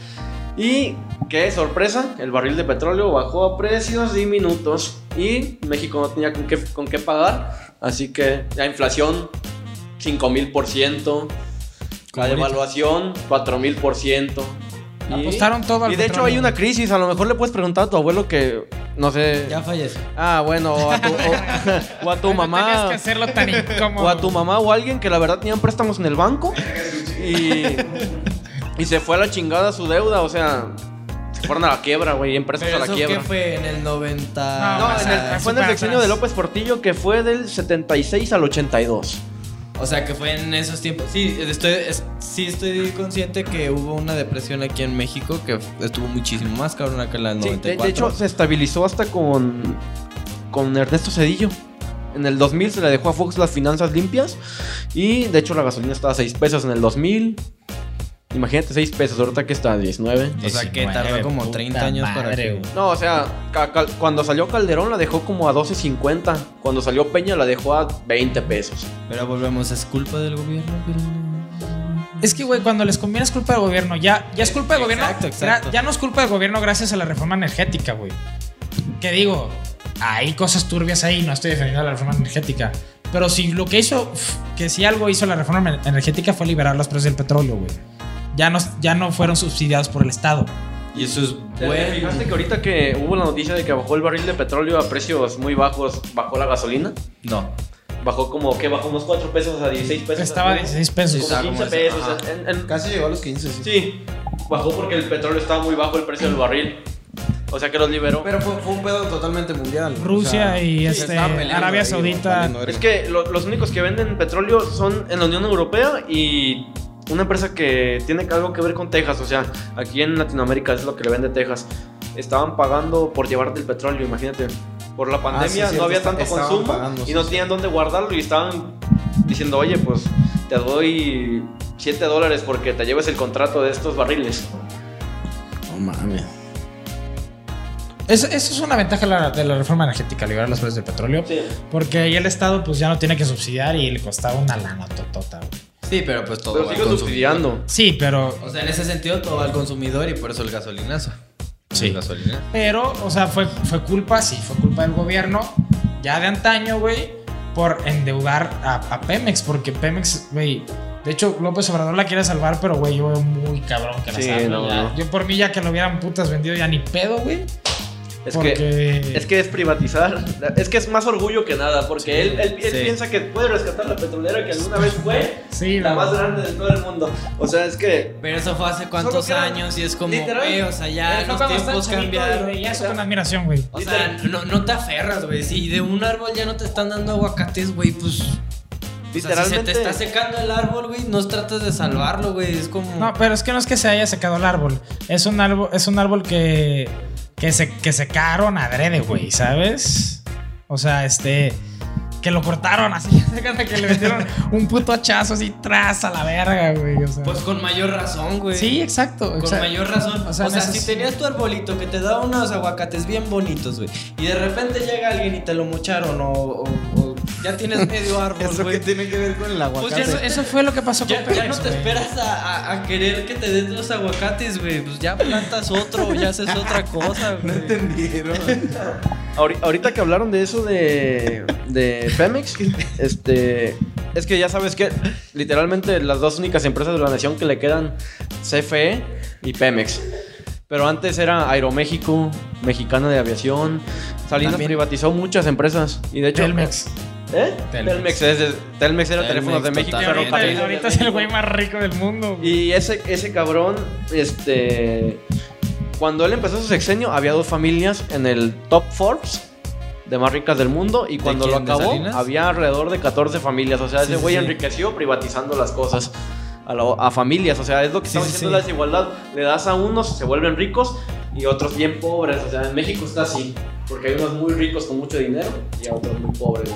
Y qué sorpresa, el barril de petróleo bajó a precios diminutos y México no tenía con qué, con qué pagar. Así que la inflación, 5 mil por ciento. La ahorita. devaluación, 4 Apostaron todo al Y de hecho hay una crisis, a lo mejor le puedes preguntar a tu abuelo que, no sé... Ya falleció. Ah, bueno, o a tu, o- o a tu Tenías mamá. que hacerlo tan incómodo. O a tu mamá o a alguien que la verdad tenían préstamos en el banco y, y se fue a la chingada su deuda, o sea, se fueron a la quiebra, güey, empresas ¿Pero a la eso quiebra. qué fue? ¿En el 90? No, No, o en el- fue en el sexenio de López Portillo que fue del 76 al 82. O sea, que fue en esos tiempos. Sí, estoy, es- sí estoy consciente que hubo una depresión aquí en México que estuvo muchísimo más cabrona que la del Sí, de, 94. de hecho, se estabilizó hasta con, con Ernesto Cedillo. En el 2000 se le dejó a Fox las finanzas limpias. Y de hecho, la gasolina estaba a 6 pesos en el 2000. Imagínate 6 pesos, ahorita que está 19. O sea, que 19, tardó como puta 30 años para que... No, o sea, cuando salió Calderón la dejó como a 12.50. Cuando salió Peña la dejó a 20 pesos. Pero volvemos, ¿es culpa del gobierno? Es que, güey, cuando les conviene es culpa del gobierno. Ya, ya es culpa del gobierno. Exacto, Ya no es culpa del gobierno gracias a la reforma energética, güey. Que digo, hay cosas turbias ahí, no estoy defendiendo la reforma energética. Pero si lo que hizo, que si algo hizo la reforma ener- energética fue liberar los precios del petróleo, güey. Ya no, ya no fueron subsidiados por el Estado. Y eso es ¿Te bueno. fijaste que ahorita que hubo la noticia de que bajó el barril de petróleo a precios muy bajos, bajó la gasolina? No. Bajó como que bajó unos 4 pesos a 16 pesos. Estaba a ¿no? 16 pesos. Como Está 15 como pesos. En- en- Casi llegó a los 15, sí. sí, bajó porque el petróleo estaba muy bajo el precio del barril. O sea que los liberó. Pero fue, fue un pedo totalmente mundial. Rusia O sea, y este, Arabia ahí, Saudita. Es que lo- los únicos que venden petróleo son en la Unión Europea y una empresa que tiene algo que ver con Texas. O sea, aquí en Latinoamérica es lo que le vende Texas. Estaban pagando por llevarte el petróleo, imagínate. Por la pandemia Ah, sí, cierto, no había tanto estaban consumo pagando, y no sí. tenían dónde guardarlo y estaban diciendo, oye, pues te doy 7 dólares porque te lleves el contrato de estos barriles. No mames. Eso, eso es una ventaja de la, de la reforma energética, liberar los precios del petróleo. Sí. Porque ahí el Estado pues ya no tiene que subsidiar y le costaba una lana totota, güey. Sí, pero pues todo Pero va al sigo consumidor. subsidiando. Sí, pero O sea, en ese sentido todo va al consumidor y por eso el gasolinazo. Sí. El gasolinazo. Pero, o sea, fue, fue culpa, sí, fue culpa del gobierno, ya de antaño, güey, por endeudar a, a Pemex, porque Pemex, güey, de hecho, López Obrador la quiere salvar, pero, güey, yo veo muy cabrón que la Sí, salve, no, no. Yo por mí ya que lo hubieran putas vendido ya ni pedo, güey. Es porque... que Es que es privatizar. Es que es más orgullo que nada, porque él, él- él sí. piensa que puede rescatar la petrolera que alguna vez fue Sí, la más grande de todo el mundo. O sea, es que. Pero eso fue hace cuántos años y es como, güey, o sea, ya fue los tiempos y cambiaron. veía eso con admiración, güey. O sea, no, no te aferras, güey. Si de un árbol ya no te están dando aguacates, güey, pues. O sea, si se Literalmente. te está secando el árbol, güey, no tratas de salvarlo, güey. Es como. No, pero es que no es que se haya secado el árbol. Es un árbol, es un árbol que, que, se, que secaron adrede, güey, ¿sabes? O sea, este. Que lo cortaron así. se que le metieron un puto hachazo así tras a la verga, güey. O sea. Pues con mayor razón, güey. sí, exacto. Con exacto. mayor razón. O O sea, sea, en si tenías tu arbolito que te daba unos aguacates bien bonitos, güey, y de repente llega alguien y te lo mocharon, o, o- o ya tienes medio árbol, ¿Eso qué güey. tiene que ver con el aguacate? Pues Eso, eso fue lo que pasó con Ya, ya Pemex, no te esperas a, a- a querer que te den los aguacates, güey. Pues ya plantas otro ya haces otra cosa, No güey. entendieron. Ahori- Ahorita que hablaron de eso de, de Pemex, este. Es que ya sabes que literalmente las dos únicas empresas de la nación que le quedan CFE y Pemex. Pero antes era Aeroméxico, Mexicana de Aviación. Salinas También. privatizó muchas empresas. Y de hecho. Telmex. ¿Eh? Telmex. Telmex. es de- Telmex era Telmex, Teléfonos de México. Ahorita, Ferrocarriles de ahorita es el güey más rico del mundo. güey. Y ese, ese cabrón, este. Cuando él empezó su sexenio, había dos familias en el top Forbes de más ricas del mundo. Y cuando lo quién? ¿De acabó, Salinas? había alrededor de 14 familias. O sea, Sí, ese sí, güey sí. enriqueció privatizando las cosas. A, la- a familias, o sea, es lo que Sí, estamos sí, sí. la desigualdad. Le das a unos, se vuelven ricos y otros bien pobres. O sea, en México está así, porque hay unos muy ricos con mucho dinero y a otros muy pobres.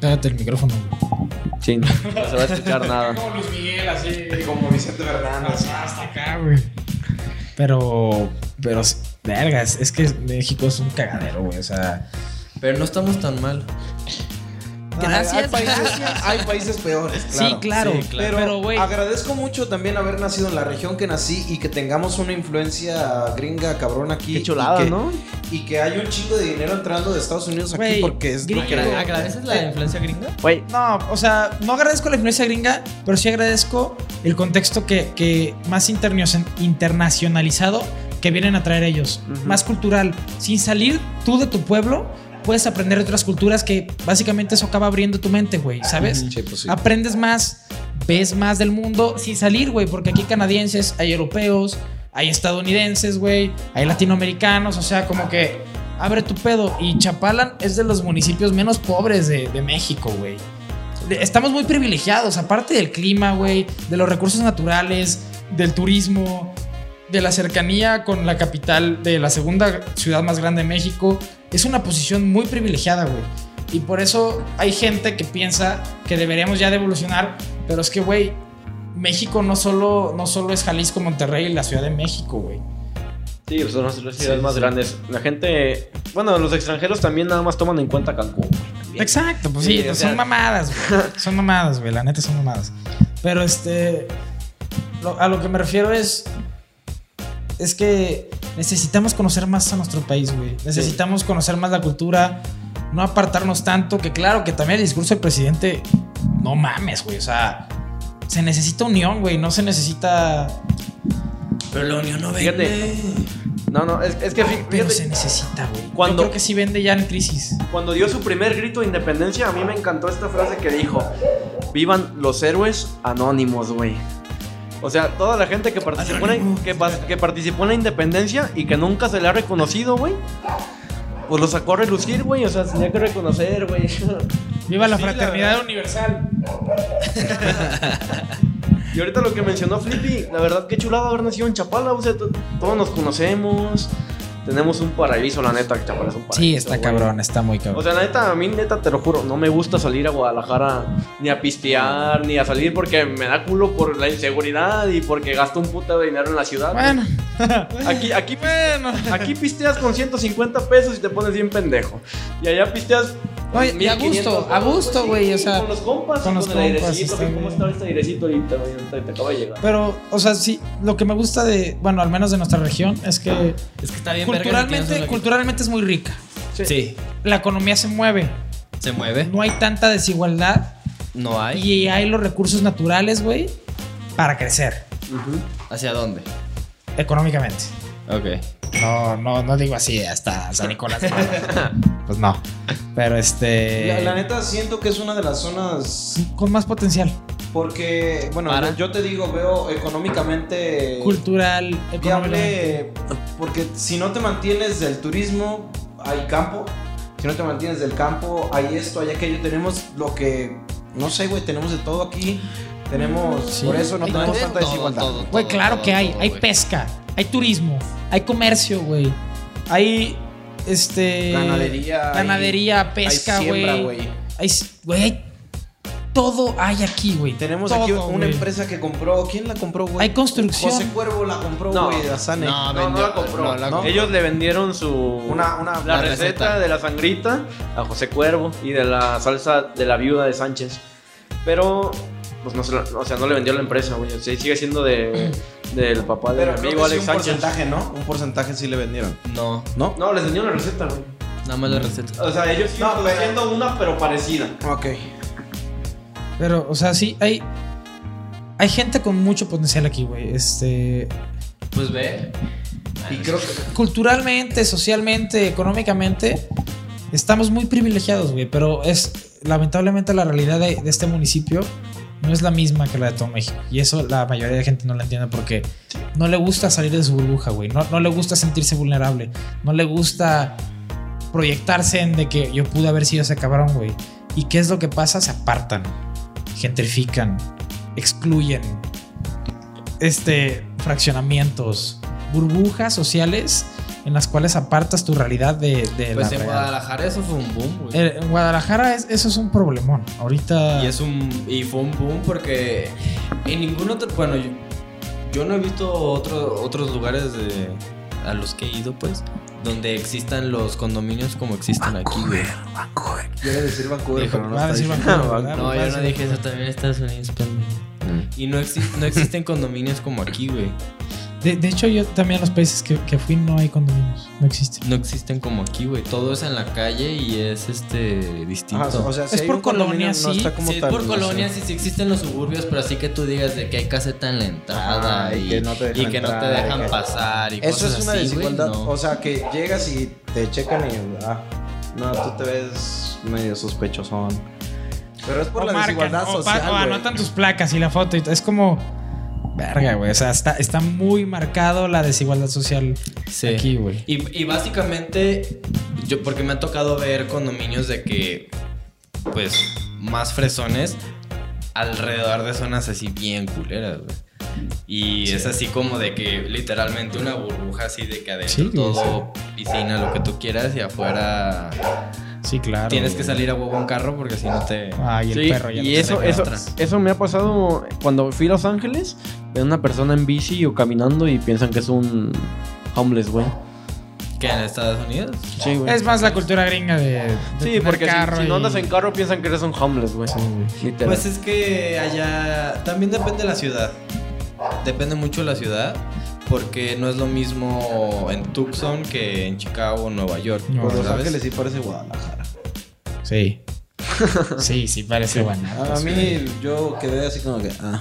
Pégate el micrófono, güey. Sí, no se va a escuchar nada. Como Luis Miguel, así. Como Vicente Fernández. Hasta acá, güey. Pero, pero, verga, es, es que México es un cagadero, güey. O sea, Pero no estamos tan mal. Gracias, Hay países, gracias. hay países peores, claro. sí, claro. sí, claro. Pero, Pero, güey. agradezco mucho también haber nacido en la región que nací y que tengamos una influencia gringa cabrón aquí. Qué chulada, y que, ¿no? Y que hay un chingo de dinero entrando de Estados Unidos aquí porque es lo gringo. que... Agra- ¿Agradeces la influencia gringa? Güey, No, o sea, no agradezco la influencia gringa, pero sí agradezco el contexto que, que más interna- internacionalizado que vienen a traer ellos. Más cultural. Sin salir tú de tu pueblo, puedes aprender de otras culturas que básicamente eso acaba abriendo tu mente, güey, ¿sabes? Sí, pues sí. Aprendes más, ves más del mundo sin salir, güey, porque aquí hay canadienses, hay europeos, hay estadounidenses, güey, hay latinoamericanos, o sea, como que abre tu pedo. Y Chapalan es de los municipios menos pobres de, de México, güey. Estamos muy privilegiados, aparte del clima, güey, de los recursos naturales, del turismo, de la cercanía con la capital de la segunda ciudad más grande de México. Es una posición muy privilegiada, güey. Y por eso hay gente que piensa que deberíamos ya de evolucionar, pero es que, güey, México no solo, no solo es Jalisco, Monterrey y la Ciudad de México, güey. Sí, pues son las ciudades más grandes. La gente, bueno, los extranjeros también nada más toman en cuenta Cancún. güey. Exacto, pues sí, Sí, o son sea- mamadas, güey. Son mamadas, güey. La neta son mamadas. Pero este. lo- a lo que me refiero es. Es que necesitamos conocer más a nuestro país, güey. Necesitamos conocer más la cultura. No apartarnos tanto. Que claro, que también el discurso del presidente. No mames, güey. O sea. Se necesita unión, güey. No se necesita. Pero la unión no Fíjate. No, no, es, es que fí- Pero fíjate, se necesita, güey. Cuando- Yo creo que sí vende ya en crisis. cuando dio su primer grito de independencia, a mí me encantó esta frase que dijo: Vivan los héroes anónimos, güey. O sea, toda la gente que participó, en, que, participó en la independencia y que nunca se le ha reconocido, güey. Pues lo sacó a relucir, güey. O sea, se tenía que reconocer, güey. Viva la Sí, fraternidad universal. Y ahorita lo que mencionó Flippy, la verdad que chulada haber nacido en Chapala, o sea, to- todos nos conocemos, tenemos un paraíso, la neta, que Chapala es un paraíso. Sí, está güey. cabrón, está muy cabrón. O sea, la neta, a mí neta, te lo juro, no me gusta salir a Guadalajara ni a pistear, ni a salir porque me da culo por la inseguridad y porque gasto un puta de dinero en la ciudad. bueno. Aquí, aquí, bueno. aquí pisteas con 150 pesos y te pones bien pendejo. Y allá pisteas. Oye, y a 1500 gusto, a gusto, sí, güey, o sea, Con los compas, con con, los el compas, airecito. está ¿Cómo está este airecito ahorita? güey? Te, acaba de llegar. Pero, o sea, sí, lo que me gusta de, bueno, al menos de nuestra región, es que Es que está bien culturalmente, culturalmente es muy rica. Sí. La economía se mueve, Se mueve. no hay tanta desigualdad No hay. y hay los recursos naturales, güey, para crecer ¿Hacia dónde? económicamente. Ok. No, no, no digo así hasta San Nicolás. pues no. Pero este. La, la neta siento que es una de las zonas Con más potencial. porque, bueno, Para. yo, te digo, veo económicamente Cultural, económicamente. viable porque si no te mantienes del turismo, hay campo. Si no te mantienes del campo, hay esto, hay aquello. Tenemos lo que, no sé, güey, tenemos de todo aquí. Tenemos, Sí. por eso no tenemos todo, tanta desigualdad. Güey, claro que hay. Hay pesca, hay turismo, hay comercio, güey. Hay. Este. Ganadería, hay- Ganadería, pesca, hay güey. Hay. Güey, hay- todo hay aquí, güey. Tenemos Todo, aquí una empresa que compró. ¿Quién la compró, güey? Hay construcción. José Cuervo la compró, No. güey, de Asane. No, No, no vendió- la compró. no la ¿no? compró. Ellos le vendieron su. Una, una, la La receta, receta. de la sangrita a José Cuervo y de la salsa de la viuda de Sánchez. Pero, pues no, se la- o sea, no le vendió la empresa, güey. O sea, sigue siendo de, del papá de Pero mi creo amigo que sí Alex un Sánchez. porcentaje, ¿no? Un porcentaje sí le vendieron. No. ¿No? No, les vendió la receta, güey. Nada más la receta. O sea, ellos No, siguen pero- produciendo una, pero parecida. Ok. Pero, o sea, sí, hay. Hay gente con mucho potencial aquí, güey. Este. Pues ve. Y creo que. Culturalmente, socialmente, económicamente, estamos muy privilegiados, güey. Pero es. Lamentablemente, la realidad de, de este municipio no es la misma que la de todo México. Y eso la mayoría de gente no la entiende porque no le gusta salir de su burbuja, güey. No, no le gusta sentirse vulnerable. No le gusta proyectarse en de que yo pude haber sido ese cabrón, güey. ¿Y qué es lo que pasa? Se apartan, gentrifican, excluyen, este, fraccionamientos, burbujas sociales en las cuales apartas tu realidad de, de Pues la en. Guadalajara eso fue un boom, güey. Eh, En Guadalajara es- eso es un problemón. Ahorita. Y es un y fue un boom porque en ningún otro, bueno, yo, yo no he visto otro- otros lugares de, a los que he ido, pues, donde existan los condominios como existen aquí, güey. Quiere decir Vancouver, Dijo, pero no a decir. Vancouver. No, a yo no dije Vancouver. eso también en Estados Unidos, pendejo. Y no, exi- no existen condominios como aquí, güey. De, de hecho, yo también en los países que, que fui no hay condominios. No existen. No existen como aquí, güey. Todo es en la calle y es este distinto. Ajá, o sea, si Es hay por un condominio, colonia, no sí. está como Sí, tal, por no sé. colonias sí, sí existen los suburbios, pero así que tú digas de que hay caseta en la entrada Ajá, y y, que no te dejan y que no te entrar, dejan y que- pasar y Eso cosas es una así, desigualdad. no. O sea, que llegas y te checan y. Ah, no, tú te ves medio sospechosón. Pero es por o la marcan, desigualdad o, social. o anotan tus placas y la foto. Y es como. Verga, güey. O sea, está, está muy marcado la desigualdad social Sí. aquí, güey. Y, y básicamente, yo porque me ha tocado ver condominios de que, pues, más fresones alrededor de zonas así bien culeras, güey. Y es así como de que literalmente una burbuja así de que adentro Sí, todo piscina, lo que tú quieras y afuera Sí, claro. Tienes que salir a huevo en carro porque si no te. Ay, el Sí, perro ya y no eso, eso, eso me ha pasado cuando fui a Los Ángeles. Ven una persona en bici o caminando y piensan que es un homeless, güey. ¿Qué en Estados Unidos? Sí, güey. Es más la cultura gringa de, de Sí, tener porque si- no andas en carro piensan que eres un homeless, güey. Pues es que allá también depende de la ciudad. Depende mucho de la ciudad. Porque no es lo mismo en Tucson que en Chicago o Nueva York. No, Los ¿sabes? Ángeles sí parece Guadalajara. Sí. Sí, sí, parece buena. A mí yo quedé así como que, ah.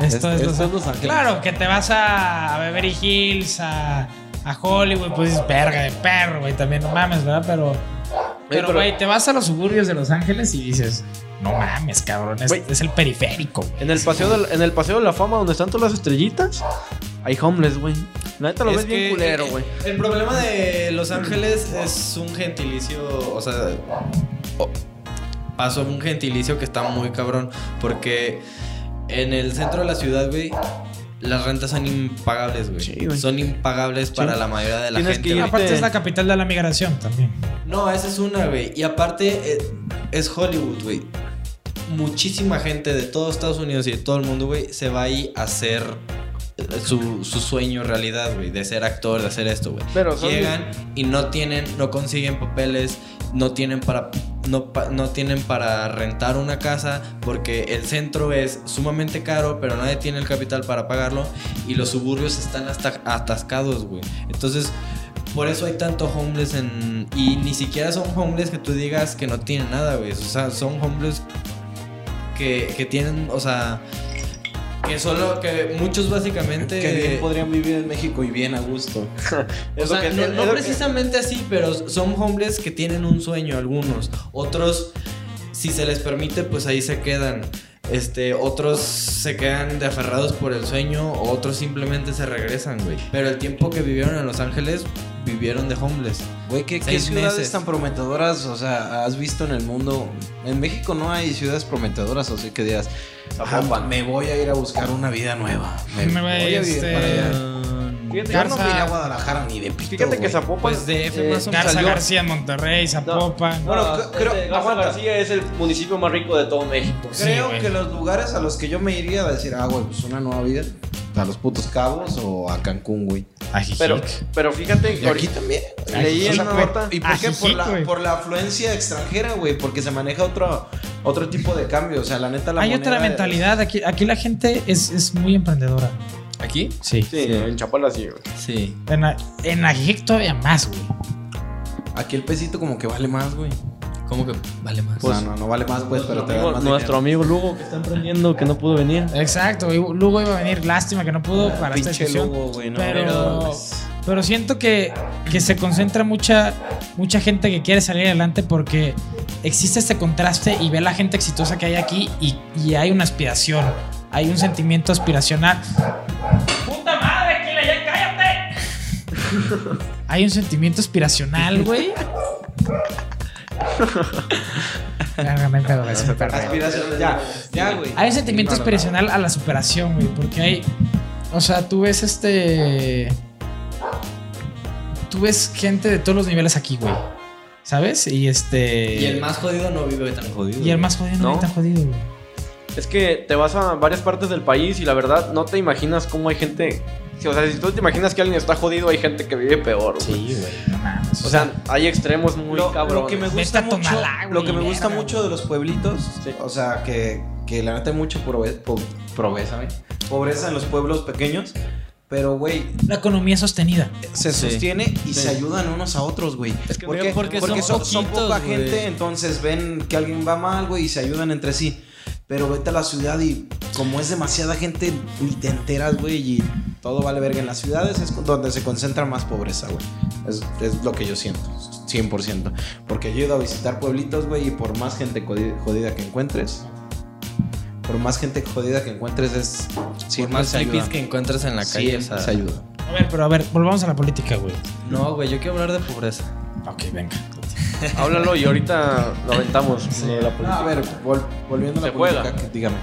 Esto, es, esto Los es Los Ángeles. Claro, que te vas a, Beverly Hills, a, a Hollywood, pues dices, verga de perro, güey, también no mames, ¿verdad? Pero, pero, pero- güey, te vas a los suburbios de Los Ángeles y dices, no mames, cabrón, es, es el periférico. En el, paseo del- en el paseo de la fama donde están todas las estrellitas, hay homeless, güey. La neta lo Es ves bien culero, güey. El problema de Los Ángeles es un gentilicio, o sea, o- pasó un gentilicio que está muy cabrón, porque en el centro de la ciudad, güey, las rentas son impagables, güey. Sí, güey. son impagables para la mayoría de la Tienes gente. que. Aparte te- es la capital de la migración también. No, esa es una, güey. Y aparte eh, es Hollywood, güey. Muchísima gente de todo Estados Unidos y de todo el mundo, güey, se va ahí a hacer eh, su, su sueño realidad, güey, de ser actor, de hacer esto, güey. Pero son- Llegan y no tienen, no consiguen papeles, no tienen para no, no tienen para rentar una casa porque el centro es sumamente caro, pero nadie tiene el capital para pagarlo y los suburbios están hasta atascados, güey. Entonces, por eso hay tanto homeless en y ni siquiera son homeless que tú digas que no tienen nada, güey. O sea, son homeless que, que tienen, o sea, que solo que muchos básicamente Que bien podrían vivir en México y bien a gusto. o sea, que- no, que- precisamente así, pero son homeless que tienen un sueño algunos. Otros, si se les permite, pues ahí se quedan. Este, otros se quedan de aferrados por el sueño, otros simplemente se regresan, güey. Pero el tiempo que vivieron en Los Ángeles, vivieron de homeless. Güey, ¿qué, ciudades meses. tan prometedoras, o sea, has visto en el mundo? En México no hay ciudades prometedoras, o sea, que digas, ah, me voy a ir a buscar una vida nueva. Me, Me voy voy, a vivir este, para allá. Fíjate, Yo no Garza- iré a Guadalajara ni de pito, Fíjate que. Zapopan. Pues DF eh, más. Garza salió- García, Monterrey, Zapopan. Bueno, No, cre- creo- este, Garza aguanta. García es el municipio más rico de todo México. Sí, Creo que los lugares a los que yo me iría a decir, ah, güey, pues una nueva vida, a los putos cabos o a Cancún, güey. Pero, pero fíjate, Y aquí también. leí en por- nota. ¿Y por qué? Ajijic, Por la, por la afluencia extranjera, güey. Porque se maneja otro, otro tipo de cambio. O sea, la neta, la Hay otra mentalidad. Aquí, aquí la gente es, es muy emprendedora. ¿Aquí? Sí. Sí, en Chapala sí, güey. Sí. En, en Ajijic todavía más, güey. Aquí el pesito como que vale más, güey. ¿Cómo que vale más? no, no, no vale más, pues, pero te da Amigo- más nuestro dinero. amigo Lugo que está emprendiendo, que no pudo venir. Exacto. Lugo iba a venir. Lástima que no pudo para esta Pinche discusión. Lugo, güey, no, pero, mames. pero siento que, que se concentra mucha, mucha gente que quiere salir adelante porque existe este contraste y ve la gente exitosa que hay aquí y, y hay una aspiración. Hay un sentimiento aspiracional. ¡Puta madre! ¡Kila, ya cállate! hay un sentimiento aspiracional, güey. No pedo. Aspiración, ya, ya, güey. Hay un sentimiento No, no, no. aspiracional a la superación, güey, porque hay. O sea, tú ves este. Tú ves gente de todos los niveles aquí, güey. ¿Sabes? Y este. Y el más jodido no vive tan jodido. Y el más jodido no, ¿No? está jodido, güey. Es que te vas a varias partes del país y la verdad no te imaginas cómo hay gente. O sea, si tú te imaginas que alguien está jodido, hay gente que vive peor. güey. Sí, güey, no mames. O sea, hay extremos muy lo, cabrones. lo que me gusta mucho, Tonalá, lo que me gusta mucho de los pueblitos, Sí. o sea, que, que la neta hay mucha pobreza, pobreza, güey. Pobreza en los pueblos pequeños, pero güey, la economía sostenida. se Sí. sostiene y Sí. se ayudan unos a otros, güey. Es que, ¿Por porque Porque, son son, son poquitos, poca güey. gente, entonces ven que alguien va mal, güey, y se ayudan entre sí. Pero vete a la ciudad y como es demasiada gente, ni te enteras, güey, y todo vale verga. En las ciudades es donde se concentra más pobreza, güey. Es, es lo que yo siento, 100%. Porque yo he ido a visitar pueblitos, güey, y por más gente jodi- jodida que encuentres, por más gente jodida que encuentres, es... Por más hippies que encuentres en la calle. O sea, se ayuda. A ver, pero a ver, volvamos a la política, güey. No, güey, yo quiero hablar de pobreza. Ok, venga. Háblalo y ahorita lo aventamos. lo de la política. Ah, a ver, vol- volviendo a la juega. política, que- dígame.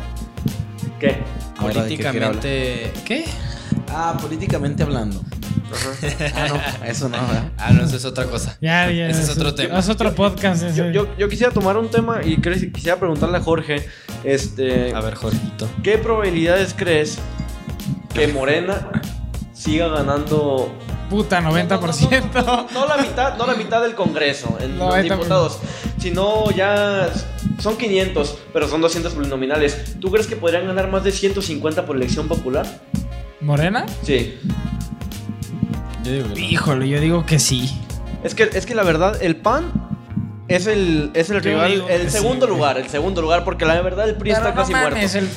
¿Qué? Ahora, ¿de qué quiere Políticamente. ¿Qué? Ah, políticamente hablando. Ah, no, eso no, ¿verdad? Ah, no, eso es otra cosa. Ya, ya. Ese es otro tema. Es otro podcast. ese. Yo, yo- yo quisiera tomar un tema y quisiera preguntarle a Jorge, este, A ver, Jorgito. ¿qué probabilidades crees que Morena siga ganando Puta, 90%. No, no, no, no la mitad, no la mitad del Congreso, en los 90%. diputados, sino ya son 500, pero son 200 plurinominales. ¿Tú crees que podrían ganar más de 150 por elección popular? ¿Morena? Sí. Yo digo que no. Híjole, yo digo que sí. Es que, es que la verdad, el PAN es el, es el rival, el segundo sí, lugar, el segundo lugar, porque la verdad el PRI Pero está no casi mames, muerto. el, el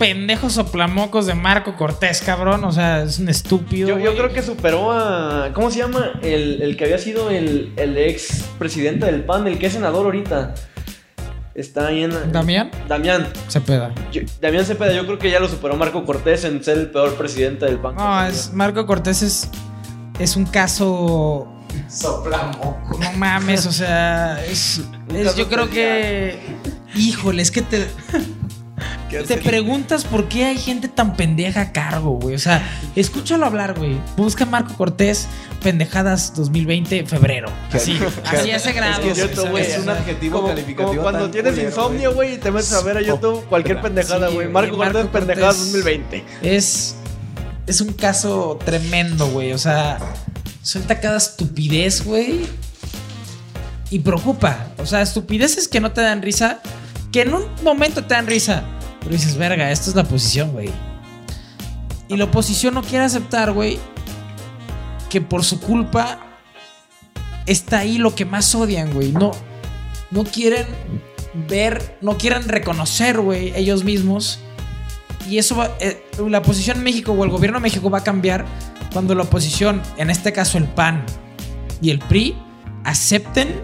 pendejo soplamocos de Marco Cortés, cabrón. O sea, es un estúpido. Yo, creo que superó a. ¿Cómo se llama? El, el que había sido el, el ex presidente del PAN, el que es senador ahorita. Está ahí en. ¿Damián? Damián. Cepeda. Yo- Damián Cepeda, yo creo que ya lo superó Marco Cortés en ser el peor presidente del PAN. No, es, Marco Cortés es, es un caso. Soplamoco. No mames, o sea, es, yo creo que. Híjole, es que te. Te preguntas por qué hay gente tan pendeja a cargo, güey. O sea, escúchalo hablar, güey. Busca Marco Cortés, pendejadas 2020, febrero. Así, así a ese grado. Es que YouTube, güey, es un adjetivo Como, calificativo. como cuando tan tienes culero, insomnio, güey, y te metes a ver a YouTube cualquier pendejada, güey. güey, Marco Cortés, Marco pendejadas Cortés. 2020. Es. Es un caso tremendo, güey. O sea, suelta cada estupidez, güey. Y preocupa. O sea, estupideces que no te dan risa. Que en un momento te dan risa. Pero dices, verga, esta es la posición, güey. Y la oposición no quiere aceptar, güey. Que por su culpa está ahí lo que más odian, güey. No, no quieren ver, no quieren reconocer, güey, ellos mismos. Y eso va, eh, la oposición en México o el gobierno de México va a cambiar cuando la oposición, en este caso el PAN y el PRI, acepten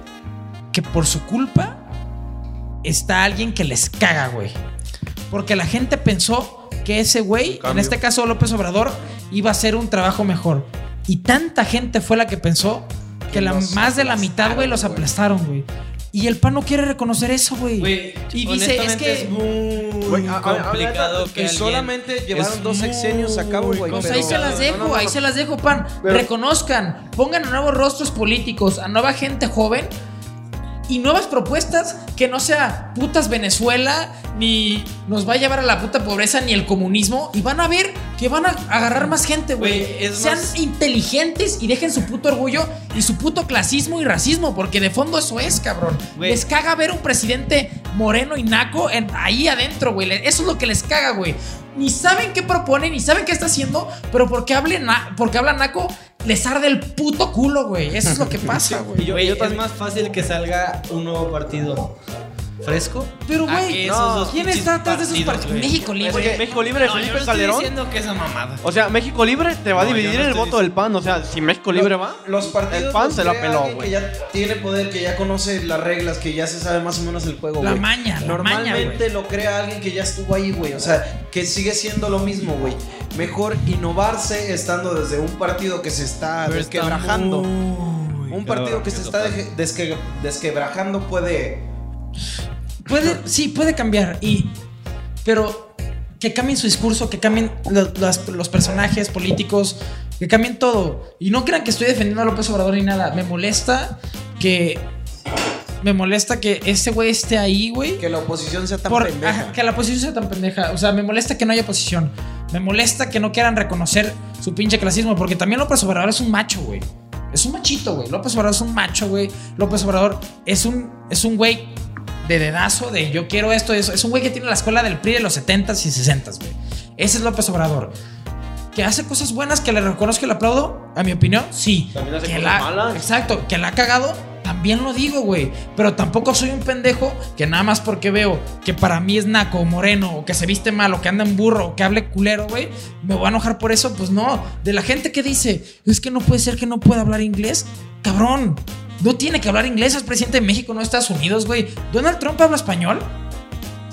que por su culpa está alguien que les caga, güey. Porque la gente pensó que ese güey, en este caso López Obrador, iba a hacer un trabajo mejor. Y tanta gente fue la que pensó que la, más de la mitad, güey, los aplastaron, güey. Y el PAN no quiere reconocer eso, güey. Y dice, es que... es muy Güey, a- a- a- complicado que Y solamente llevaron dos sexenios a cabo, güey. Pues ahí se las dejo, no, no, no. ahí se las dejo, pan. Pero- Reconozcan, pongan a nuevos rostros políticos, a nueva gente joven y nuevas propuestas que no sea putas Venezuela, ni nos va a llevar a la puta pobreza, ni el comunismo. Y van a ver que van a agarrar más gente, güey. Sean más- inteligentes y dejen su puto orgullo y su puto clasismo y racismo, porque de fondo eso es, cabrón. Les caga ver un presidente moreno y naco en- ahí adentro, güey. Eso es lo que les caga, güey. Ni saben qué propone, ni saben qué está haciendo, pero porque, hable na- porque habla naco, les arde el puto culo, güey. Eso es lo que pasa, güey. Y yo- Güey, es más fácil que salga un nuevo partido fresco. Pero, a güey, que no, ¿quién está atrás de esos partidos, güey. México Es Libre. que México Libre, No, yo Felipe estoy Calderón. diciendo que esa mamada. O sea, México Libre te va a No, yo dividir no el estoy voto del PAN. O sea, si México Libre va, Los partidos el PAN los se la crea peló, alguien güey. Que ya tiene poder, que ya conoce las reglas, que ya se sabe más o menos el juego, La güey. maña, la Normalmente maña, güey. lo crea alguien que ya estuvo ahí, güey. O sea, que sigue siendo lo mismo, güey. Mejor innovarse estando desde un partido que se está Pero está desquebrajando. muy Un partido que se está deje- desque- desquebrajando puede. Puede, sí, puede cambiar. Y, pero que cambien su discurso, que cambien lo- las- los personajes políticos, que cambien todo. Y no crean que estoy defendiendo a López Obrador ni nada. Me molesta que. Me molesta que este güey esté ahí, güey. Que la oposición sea tan Por- pendeja. ajá, que la oposición sea tan pendeja. O sea, me molesta que no haya oposición. Me molesta que no quieran reconocer su pinche clasismo. Porque también López Obrador es un macho, güey. Es un machito, güey. López Obrador es un macho, güey. López Obrador es un, es un güey de dedazo, de yo quiero esto, eso. Es un güey que tiene la escuela del PRI de los 70s y 60s, güey. Ese es López Obrador. Que hace cosas buenas, que le reconozco y le aplaudo, a mi opinión, sí. También hace que cosas la, malas. Exacto, que la ha cagado, también lo digo, güey. Pero tampoco soy un pendejo que nada más porque veo que para mí es naco o moreno, o que se viste mal, o que anda en burro, o que hable culero, güey, me voy a enojar por eso. Pues no. De la gente que dice, es que no puede ser que no pueda hablar inglés, cabrón. No tiene que hablar inglés, es presidente de México, no de Estados Unidos, güey. ¿Donald Trump habla español?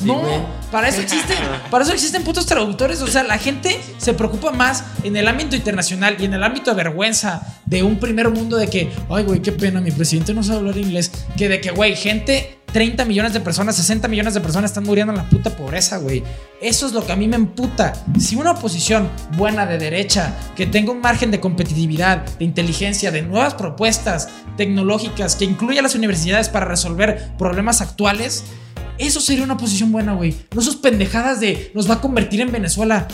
no, güey. para eso existen, para eso existen putos traductores. O sea, la gente se preocupa más en el ámbito internacional y en el ámbito de vergüenza de un primer mundo de que, ay, güey, qué pena, mi presidente no sabe hablar inglés, que de que, güey, gente 30 millones de personas, 60 millones de personas están muriendo en la puta pobreza, güey. Eso es lo que a mí me emputa. Si una oposición buena de derecha, que tenga un margen de competitividad, de inteligencia, de nuevas propuestas tecnológicas, que incluya las universidades para resolver problemas actuales, eso sería una oposición buena, güey. No sus pendejadas de nos va a convertir en Venezuela.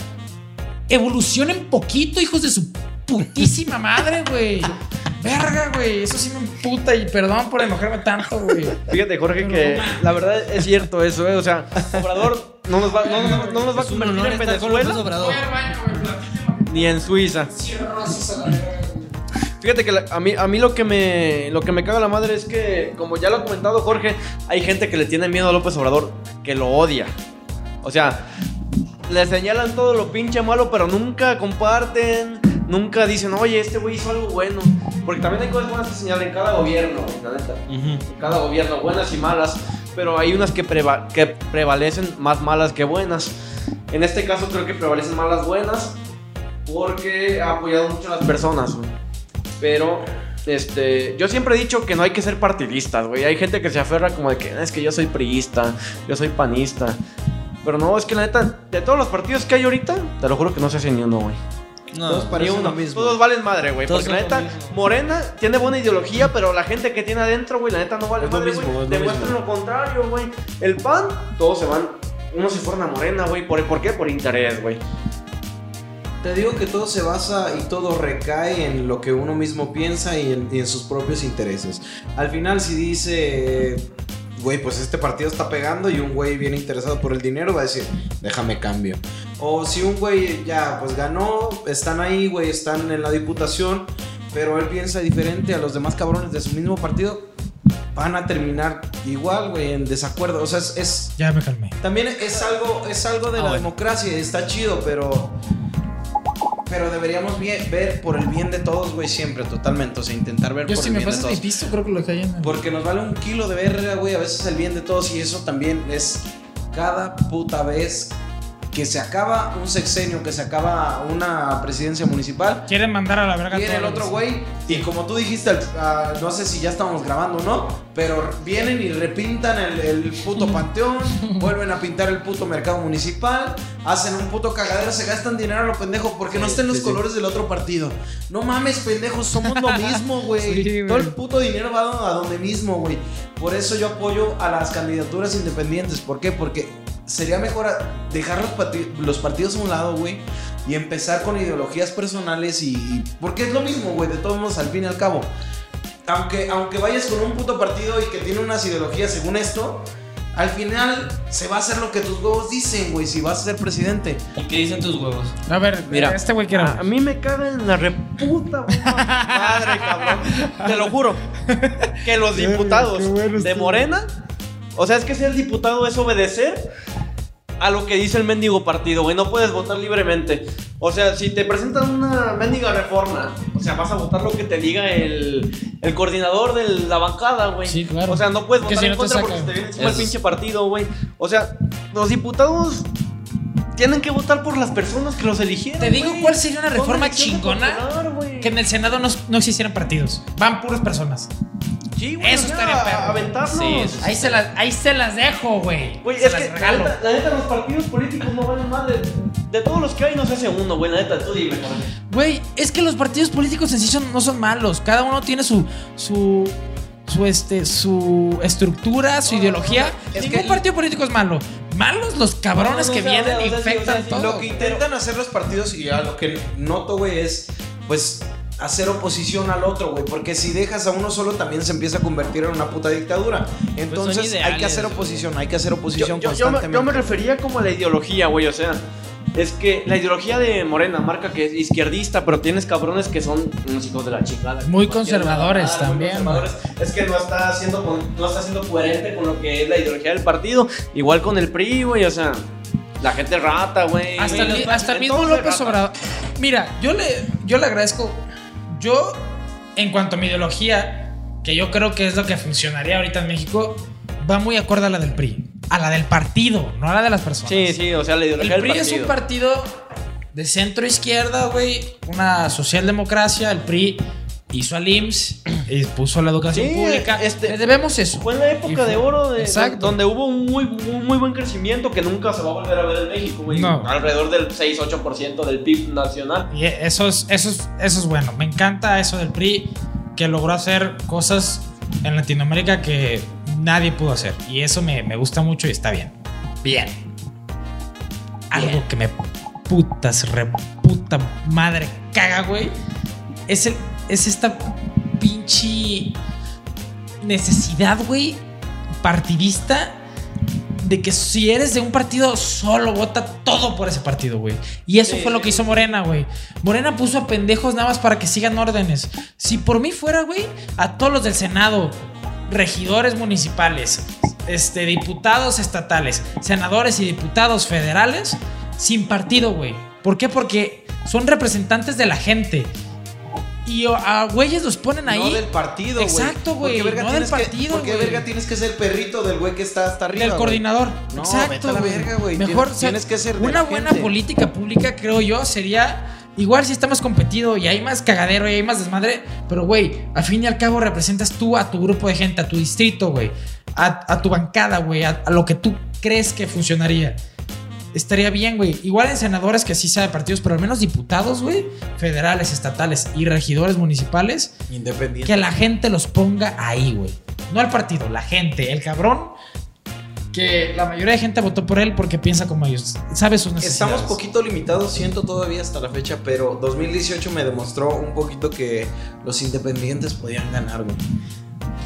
Evolucionen poquito, hijos de su putísima madre, güey. Verga, güey. Eso sí me emputa y perdón por enojarme tanto, güey. Fíjate, Jorge, que la verdad es cierto eso, ¿eh? O sea, Obrador no nos va, no, no- no nos va a convertir en Venezuela ni en Suiza. Fíjate que la- a, mí, a mí lo que me lo que me caga la madre es que, como ya lo ha comentado Jorge, hay gente que le tiene miedo a López Obrador, que lo odia. O sea, le señalan todo lo pinche malo, pero nunca comparten, nunca dicen, oye, este güey hizo algo bueno. Porque también hay cosas buenas que señalan en cada gobierno, la neta. En cada gobierno, buenas y malas, pero hay unas que, preva- que prevalecen más malas que buenas. En este caso creo que prevalecen más las buenas porque ha apoyado mucho a las personas. Pero este, yo siempre he dicho que no hay que ser partidistas, güey. Hay gente que se aferra como de que "Ah, es que yo soy priista, yo soy panista. Pero no, es que la neta, de todos los partidos que hay ahorita, te lo juro que no se hace ni uno, güey. No. Todos parecen uno. lo mismo. Todos valen madre, güey. Todos Porque la neta. Morena tiene buena ideología, pero la gente que tiene adentro, güey, la neta no vale Es lo madre, mismo, güey. es lo Demuestran mismo. lo contrario, güey. El PAN, todos se van. Unos se fueron a Morena, güey. ¿Por, ¿Por qué? Por interés, güey. Te digo que todo se basa y todo recae en lo que uno mismo piensa y en, y en sus propios intereses. Al final, si dice, güey, pues este partido está pegando y un güey viene interesado por el dinero, va a decir, déjame cambio. O si un güey ya, pues ganó, están ahí, güey, están en la diputación, pero él piensa diferente a los demás cabrones de su mismo partido, van a terminar igual, güey, en desacuerdo. O sea, es- es Ya me calmé. también es algo, es algo de Ah, la bueno. democracia, está chido, pero. Pero deberíamos bien- ver por el bien de todos, güey, siempre, totalmente. O sea, intentar ver Yo por si el me bien de pasas mi todos. pisto, creo que lo que en el- Porque nos vale un kilo de verga, güey, a veces el bien de todos. Y eso también es cada puta vez que se acaba un sexenio, que se acaba una presidencia municipal. Quieren mandar a la verga Viene el otro güey y como tú dijiste, no sé si ya estamos grabando o no, pero vienen y repintan el, el puto panteón, vuelven a pintar el puto mercado municipal, hacen un puto cagadero, se gastan dinero a lo pendejo porque no estén los sí, sí. colores del otro partido. No mames, pendejos, somos lo mismo, güey. Sí, güey. Todo el puto dinero va a donde mismo, güey. Por eso yo apoyo a las candidaturas independientes. ¿Por qué? Porque sería mejor dejar los, partidos a un lado, güey, y empezar con ideologías personales y, y- porque es lo mismo, güey, de todos modos al fin y al cabo. Aunque, aunque vayas con un puto partido y que tiene unas ideologías según esto, al final se va a hacer lo que tus huevos dicen, güey, si vas a ser presidente. ¿Y qué dicen tus huevos? A ver, Mira, este güey quiere A, mí me caga en la reputa madre, cabrón. Te lo juro. Que los diputados bueno de. Morena, o sea, es que ser diputado es obedecer a lo que dice el mendigo partido, güey. No puedes votar libremente. O sea, si te presentan una mendiga reforma, o sea, vas a votar lo que te diga el, el coordinador de la bancada, güey. Sí, claro. O sea, no puedes votar si en no contra porque se te viene encima el pinche partido, güey. O sea, los diputados tienen que votar por las personas que los eligieron. Te digo cuál sería una reforma chingona popular, que en el Senado no, no existieran partidos. Van puras personas. Sí, güey, Eso estaría perro. Aventarnos. Sí, eso Ahí se las, ahí se las dejo, güey. Güey, Se es las que la regalo. neta, la neta, los partidos políticos no valen madre. De todos los que hay, no se hace uno, güey. La neta, tú dime. Güey, es que los partidos políticos en sí son- no son malos. Cada uno tiene su. su. su este. su estructura, su ideología. no, no, es Ningún que- partido político es malo. Malos los cabrones No, no, que vienen o sea, e o sea, sí, infectan o sea, sí, todo. Lo que intentan hacer los partidos y a lo que noto, güey, es pues hacer oposición al otro, güey, porque si dejas a uno solo también se empieza a convertir en una puta dictadura. Entonces hay que hacer güey. oposición, hay que hacer oposición yo- yo me, constantemente. yo me refería como a la ideología, güey. O sea, es que la ideología de Morena marca que es izquierdista, pero tienes cabrones que son unos hijos de la chingada. Muy conservadores nada, muy también, conservadores. Es que no está, siendo, no está siendo coherente con lo que es la ideología del partido. Igual con el PRI, güey. O sea, la gente rata, güey. Hasta, el, hasta mismo López. Obrador. Mira, yo le, yo le agradezco. Yo, en cuanto a mi ideología, que yo creo que es lo que funcionaría ahorita en México, va muy acorde a la del PRI. A la del partido, no a la de las personas. Sí, sí, o sea, la El ideología PRI del es un partido. partido de centro izquierda, güey. Una socialdemocracia. El PRI hizo al IMSS. Y puso la educación Sí, pública. este- debemos eso. Fue en la época fue- de oro de, donde hubo un muy, un muy buen crecimiento que nunca se va a volver a ver en México, güey. No. Alrededor del 6-8% del PIB nacional. Y eso es, eso, es, eso es bueno. Me encanta eso del PRI, que logró hacer cosas en Latinoamérica que nadie pudo hacer. Y eso me, me gusta mucho y está bien. Bien. Algo que me putas, reputa madre caga, güey. Es, el, es esta pinche necesidad, güey, partidista de que si eres de un partido solo vota todo por ese partido, güey. Y eso Sí, fue lo que hizo Morena, güey. Morena puso a pendejos nada más para que sigan órdenes. Si por mí fuera, güey, a todos los del Senado, regidores municipales, este, diputados estatales, senadores y diputados federales, sin partido, güey. ¿Por qué? Porque son representantes de la gente. Y a güeyes los ponen ahí. No del partido, güey. Exacto, güey, no del partido, Porque güey. verga tienes que ser perrito del güey que está hasta arriba. del coordinador. No, Exacto. güey. Mejor Tienes- o sea, tienes que ser una buena gente. política pública, creo yo, sería igual si estamos competido y hay más cagadero y hay más desmadre, pero güey, al fin y al cabo representas tú a tu grupo de gente, a tu distrito, güey, a, a tu bancada, güey, a, a lo que tú crees que funcionaría. Estaría bien, güey. Igual en senadores que sí sea de partidos, pero al menos diputados, güey, federales, estatales y regidores municipales, Independiente. que la gente los ponga ahí, güey. No el partido, la gente, el cabrón. Que la mayoría de gente votó por él porque piensa como ellos. Sabe sus necesidades. Estamos poquito limitados, siento todavía hasta la fecha, pero 2018 me demostró un poquito que los independientes podían ganar, güey.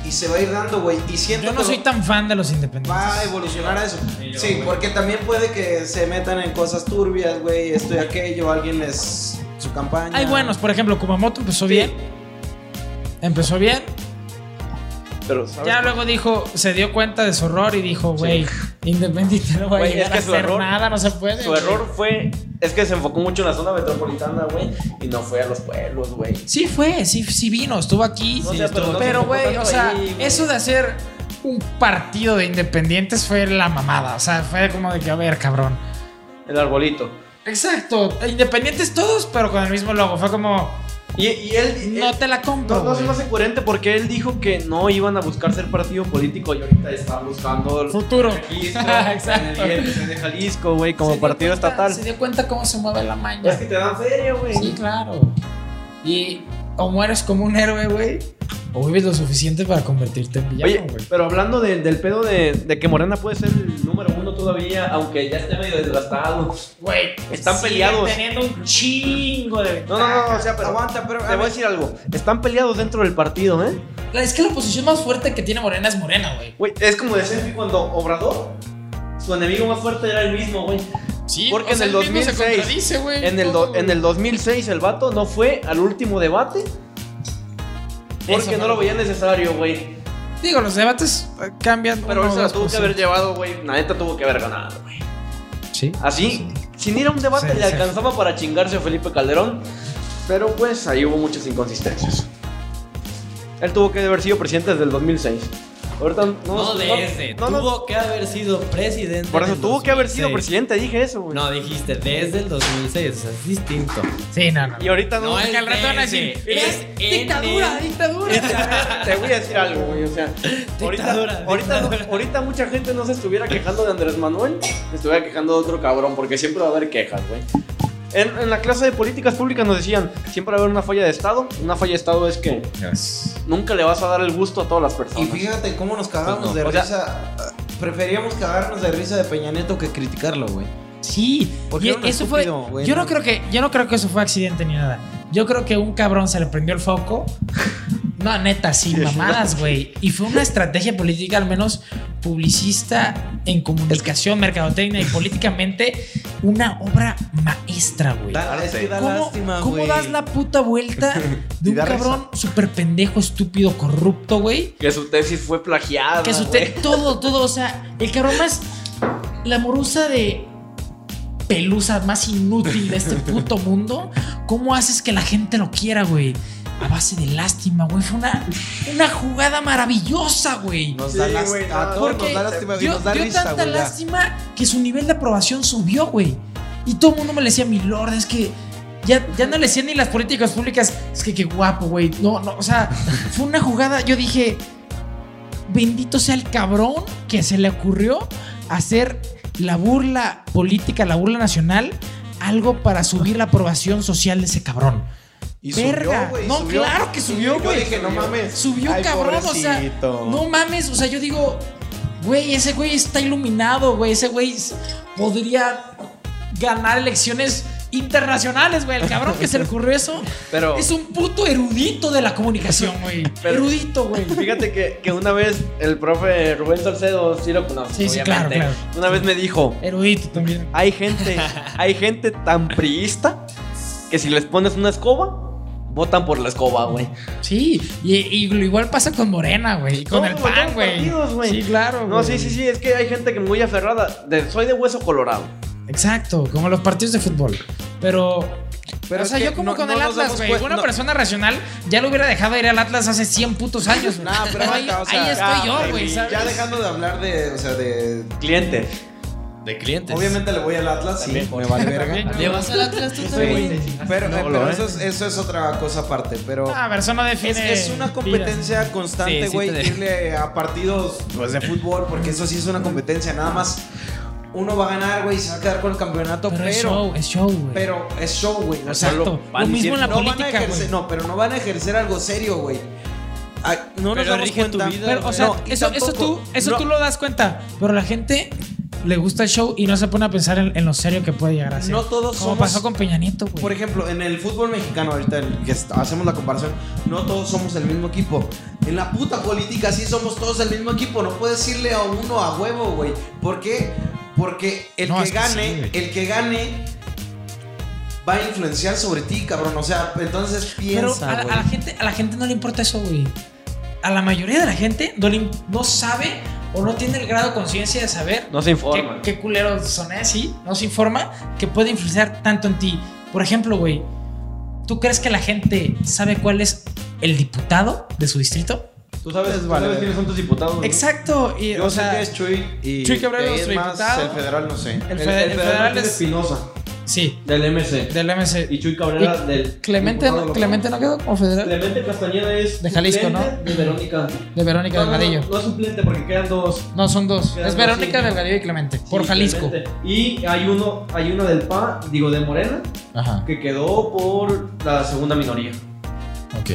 Y se va a ir dando, güey. Y siento Yo no que soy tan fan de los independientes. va a evolucionar a eso. Sí, porque también puede que se metan en cosas turbias, güey, esto y aquello, alguien les su campaña. Hay buenos, por ejemplo, Kumamoto empezó bien. Empezó bien. Pero, ¿sabes? Ya luego dijo, se dio cuenta de su error y dijo, güey, independiente no va a llegar es que a su hacer error- nada, no se puede. Su error fue. Es que se enfocó mucho en la zona metropolitana, güey. Y no fue a los pueblos, güey. Sí fue, sí, sí vino, estuvo aquí. No sí estuvo- pero no güey, o sea, ahí, eso de hacer un partido de independientes fue la mamada. O sea, fue como de que, a ver, cabrón. El arbolito. Exacto, independientes todos, pero con el mismo logo. Fue como, Y, y él. no él- te la compro. No, no se me hace coherente porque él dijo que no iban a buscar ser partido político y ahorita está buscando el Futuro. registro Exacto. en de Jalisco, güey, como partido cuenta- estatal. Se dio cuenta cómo se mueve la maña. Es que te dan feria, güey. Sí, claro. Y o mueres como un héroe, güey, o vives lo suficiente para convertirte en villano, Oye, güey. pero hablando de- del pedo de, de que Morena puede ser el número uno todavía, aunque ya esté medio desgastado. Güey, están siguen peleados. teniendo un chingo de No, no, no, o sea, pero Aguanta, pero, a te voy a ver. decir algo. Están peleados dentro del partido, ¿eh? Es que la oposición más fuerte que tiene Morena es Morena, güey. Güey, es como decir que cuando Obrador, su enemigo más fuerte era el mismo, güey. Sí, Porque o sea, en el él mismo 2006, se güey. En el, todo, do- en el 2006 el vato no fue al último debate porque Eso no lo veía necesario, güey. Digo, los debates eh, cambian. Pero él se la tuvo que haber llevado, güey. La neta tuvo que haber ganado, güey. Sí. Así, sin ir a un debate, Sí, le sí. alcanzaba para chingarse a Felipe Calderón. Pero pues ahí hubo muchas inconsistencias. Él tuvo que haber sido presidente desde el 2006. Ahorita no. No, desde. no, no, tuvo que haber sido presidente. Por eso tuvo que haber sido 2006. presidente, dije eso, güey. No, dijiste desde el 2006, o sea, es distinto. Sí, no, no. Y ahorita no. No, Porque al rato van a decir, Es es dictadura, el- dictadura. Te voy a decir algo, güey. O sea, ahorita, ahorita, ahorita mucha gente no se estuviera quejando de Andrés Manuel, se estuviera quejando de otro cabrón, porque siempre va a haber quejas, güey. En, en la clase de políticas públicas nos decían, siempre va a haber una falla de Estado. Una falla de Estado es que nunca le vas a dar el gusto a todas las Y personas. fíjate cómo nos cagamos Pues no, de sea- risa. Preferíamos cagarnos de risa de Peña Nieto que criticarlo, güey. Sí, Porque y eso fue. yo ¿no? creo que, yo no creo que eso fue accidente ni nada. Yo creo que un cabrón se le prendió el foco. No, neta, sin mamadas, güey. Y fue una estrategia política, al menos publicista en comunicación, mercadotecnia y políticamente, una obra maestra, güey. Es que ¿Cómo, lástima, cómo das la puta vuelta de un cabrón súper pendejo, estúpido, corrupto, güey? Que su tesis fue plagiada. Que su güey. te- todo, todo, o sea, el cabrón más. La morusa de pelusa más inútil de este puto mundo. ¿Cómo haces que la gente lo quiera, güey? A base de lástima, güey. Fue una, una jugada maravillosa, güey. Nos Sí, da lástima. güey, no, a todos Porque nos da lástima y dio, nos da dio risa, tanta güey. lástima que su nivel de aprobación subió, güey. Y todo el mundo me le decía, mi lord, es que ya, ya no le decían ni las políticas públicas. Es que qué guapo, güey. No, no, o sea, fue una jugada. Yo dije, bendito sea el cabrón que se le ocurrió hacer la burla política, la burla nacional, algo para subir la aprobación social de ese cabrón. Y Verga. subió, no, subió. claro que subió, güey. dije, no mames. Subió Ay, cabrón, o sea, no mames, o sea, yo digo, güey, ese güey está iluminado, güey, ese güey podría ganar elecciones internacionales, güey, el cabrón que se le ocurrió eso. Pero- es un puto erudito de la comunicación, güey. Erudito, güey. Fíjate que, que una vez el profe Rubén Salcedo, sí lo conoces, Sí, sí, claro. Una vez me dijo, Erudito también. hay gente, hay gente tan priista que si les pones una escoba, votan por la escoba, güey. Sí, y, y lo igual pasa con Morena, güey, y con No, el güey, PAN, güey. partidos, güey. Sí, claro, No, sí, sí, sí, es que hay gente que muy aferrada. De, soy de hueso colorado. Exacto, como los partidos de fútbol. Pero. Pero o sea, yo como no- con no el Atlas, güey. Una no. persona racional ya lo hubiera dejado ir al Atlas hace 100 putos años. Nah, pero ahí, aguanta, o sea, ahí estoy yo, güey. Ya dejando de hablar de, o sea, de... Cliente. De clientes. Obviamente le voy al Atlas, sí, me vale verga. ¿Le vas al Atlas tú Sí, también? pero, No, eh, lo pero es. eso, es, eso es otra cosa aparte, pero... Ah, pero eso no Es, define. es una competencia Sí, constante, sí güey, te de- irle a partidos pues, de fútbol, porque eso sí es una competencia. Nada más uno va a ganar, güey, y se va a quedar con el campeonato, Pero, pero, es show, es show, güey. pero es show, güey. O sea, Lo a mismo decir, en la no van a política, ejercer, no, pero no van a ejercer algo serio, güey. Ay, No nos Pero damos rige tu cuenta. vida, Pero, o sea, No, eso, eso, tú, eso no. tú lo das cuenta. Pero la gente le gusta el show y no se pone a pensar en, en lo serio que puede llegar a ser. No todos Como somos- pasó con Peña Nieto, güey. Por ejemplo, en el fútbol mexicano, ahorita el que hacemos la comparación, no todos somos el mismo equipo. En la puta política sí somos todos el mismo equipo. No puedes irle a uno a huevo, güey. ¿Por qué? Porque el No, que gane, sí, el que gane va a influenciar sobre ti, cabrón. O sea, entonces Pero piensa, a, la- güey. a la gente, a la gente no le importa eso, güey. A la mayoría de la gente no, le no sabe o no tiene el grado de conciencia de saber No se informa. qué, qué culeros son así. No se informa que puede influenciar tanto en ti. Por ejemplo, güey, ¿tú crees que la gente sabe cuál es el diputado de su distrito? Tú sabes, tú vale. sabes quiénes son tus diputados. ¿no? Exacto. Y, Yo o sé sea, que es Chuy y Chuy Cabrera, es más, diputado. el federal no sé. el, El, fede- el el federal federal es es. Espinosa, Sí, del MC. del MC. Y Chuy Cabrera Y del. Clemente, local. Clemente no quedó como federal. Clemente Castañeda es. De Jalisco, ¿no? De Verónica. De Verónica No, no, Delgadillo. No, no es suplente porque quedan dos. No, son dos. Quedan Es Verónica sí. Delgadillo y Clemente. Por Jalisco. Clemente. Y hay uno, hay uno del PA, digo de Morena, Ajá. que quedó por la segunda minoría. Ok.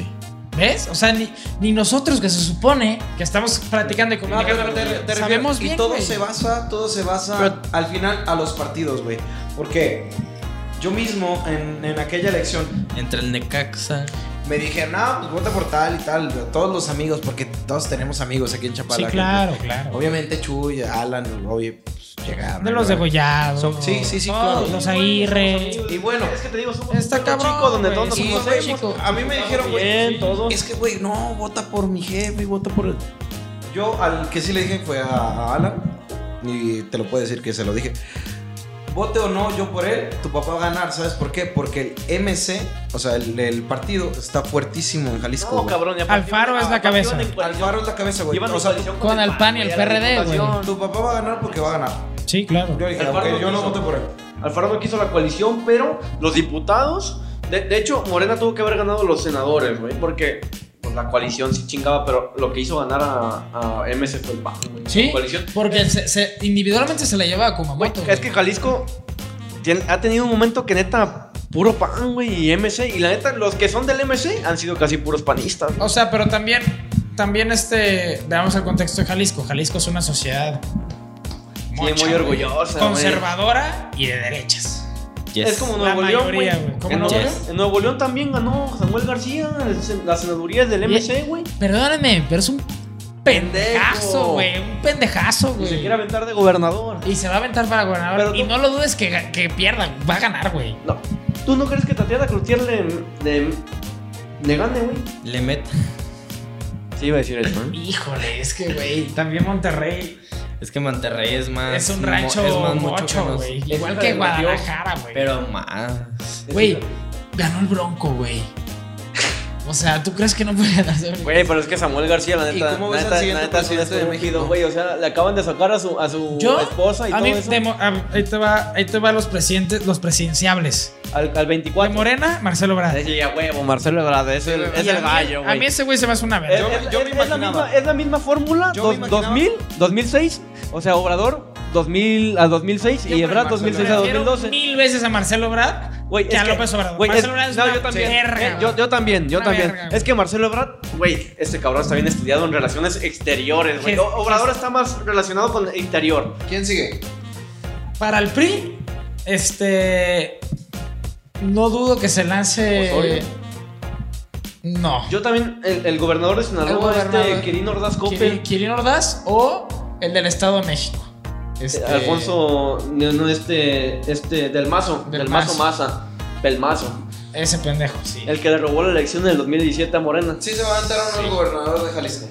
¿Ves? O sea, ni, ni nosotros que se supone que estamos platicando y No, comunicando, pero te- y todo se basa, todo se basa Pero- al final a los partidos, güey. Porque yo mismo en, en aquella elección Entre el Necaxa. me dijeron, no, pues vota por tal y tal, todos los amigos, porque todos tenemos amigos aquí en Sí, Chapala. claro, claro. Obviamente Chuy, Alan, pues, llegaron. De los degollados. Son- sí, sí, sí, todos, claro. Los Aguirre. Y bueno, es que te digo, somos Está cabrón, chico donde todos nos sí, Y, conocemos. a mí me dijeron, güey, es que, güey, no, vota por mi jefe, vota por... Yo al que sí le dije fue a, a Alan, y te lo puedo decir que se lo dije. Vote o no yo por él, tu papá va a ganar, ¿sabes por qué? Porque el MC, o sea, el, el partido está fuertísimo en Jalisco. No, cabrón, y aparte Alfaro es la cabeza. Alfaro es la cabeza, güey. O sea, coalición con el PAN y el PRD, güey. tu papá va a ganar porque va a ganar. Sí, claro. Yo dije, Alfaro no yo no quiso. voté por él. Alfaro no quiso la coalición, pero los diputados. De, de hecho, Morena tuvo que haber ganado los senadores, güey, porque pues, la coalición sí chingaba, pero lo que hizo ganar a, a MC fue el PAN, güey. Sí, La coalición. porque se, se- individualmente se la lleva a Güey, Kumamoto. es que Jalisco ha tenido un momento que neta, puro PAN, güey, y MC. Y la neta, los que son del MC han sido casi puros panistas. güey. O sea, pero también, también este, veamos el contexto de Jalisco. Jalisco es una sociedad muy güey, orgullosa, güey. conservadora y de derechas. Yes. Es como La Nuevo León, mayoría, güey. güey. ¿Cómo En, Nuevo León? en Nuevo León también ganó Samuel García las senadurías del MC, güey. Perdónenme, pero es un pendejazo, Pendejo. güey. Un pendejazo, Y se güey. quiere aventar de gobernador. Y se va a aventar para gobernador. Pero y tú- no lo dudes que, que pierda. Va a ganar, güey. No. ¿Tú no crees que Tatiana Cloutier le, le, le gane, güey? Le met. Sí, iba a decir eso, ¿eh? Híjole, es que, güey, también Monterrey Es que Monterrey es más. es un rancho es más mucho mocho, güey. Igual que. Guadalajara, güey. Pero más. Güey, ganó el Bronco, güey. O sea, ¿tú crees que no puede darse un Güey, pero es que Samuel García, la ¿Y neta, cómo la ves al neta, siguiente la neta, presidente de México? güey. O sea, le acaban de sacar a su, a su Yo, esposa y a todo mí, eso. de a- ahí te va, ahí te va los presidentes, los presidenciables. Al, al De 24. Morena, Marcelo Ebrard. Sí, a huevo, Marcelo Ebrard, es el, es Y a el mí- gallo, A güey. mí ese güey se me hace una Es, verga. Yo- es- yo me es la misma, es la misma fórmula. Yo dos- imaginaba. 2000, 2006, o sea, Obrador 2000 a 2006 y Ebrard Marcelo 2006 a Prefiero 2012. mil veces a Marcelo Ebrard Güey, que es a López Obrador. güey, Marcelo Ebrard es no, una yo también. verga, Eh, yo, también, yo Una también. verga, es que Marcelo Ebrard, güey, este cabrón está bien estudiado en relaciones exteriores, güey. Obrador está más relacionado con el interior. ¿Quién sigue? Para el PRI, este. No dudo que se lance. Osorio. No. Yo también, el, el gobernador de El Sinaloa, gobernador. este Quirino Ordaz Coppel, Quirino Ordaz o el del Estado de México. Este, Alfonso, no, no, este, este, del Mazo, Del del, Mazo. Maza, del Mazo. Ese pendejo, sí. El que le robó la elección en el 2017 a Morena. Sí, se va a entrar uno el gobernador de Jalisco.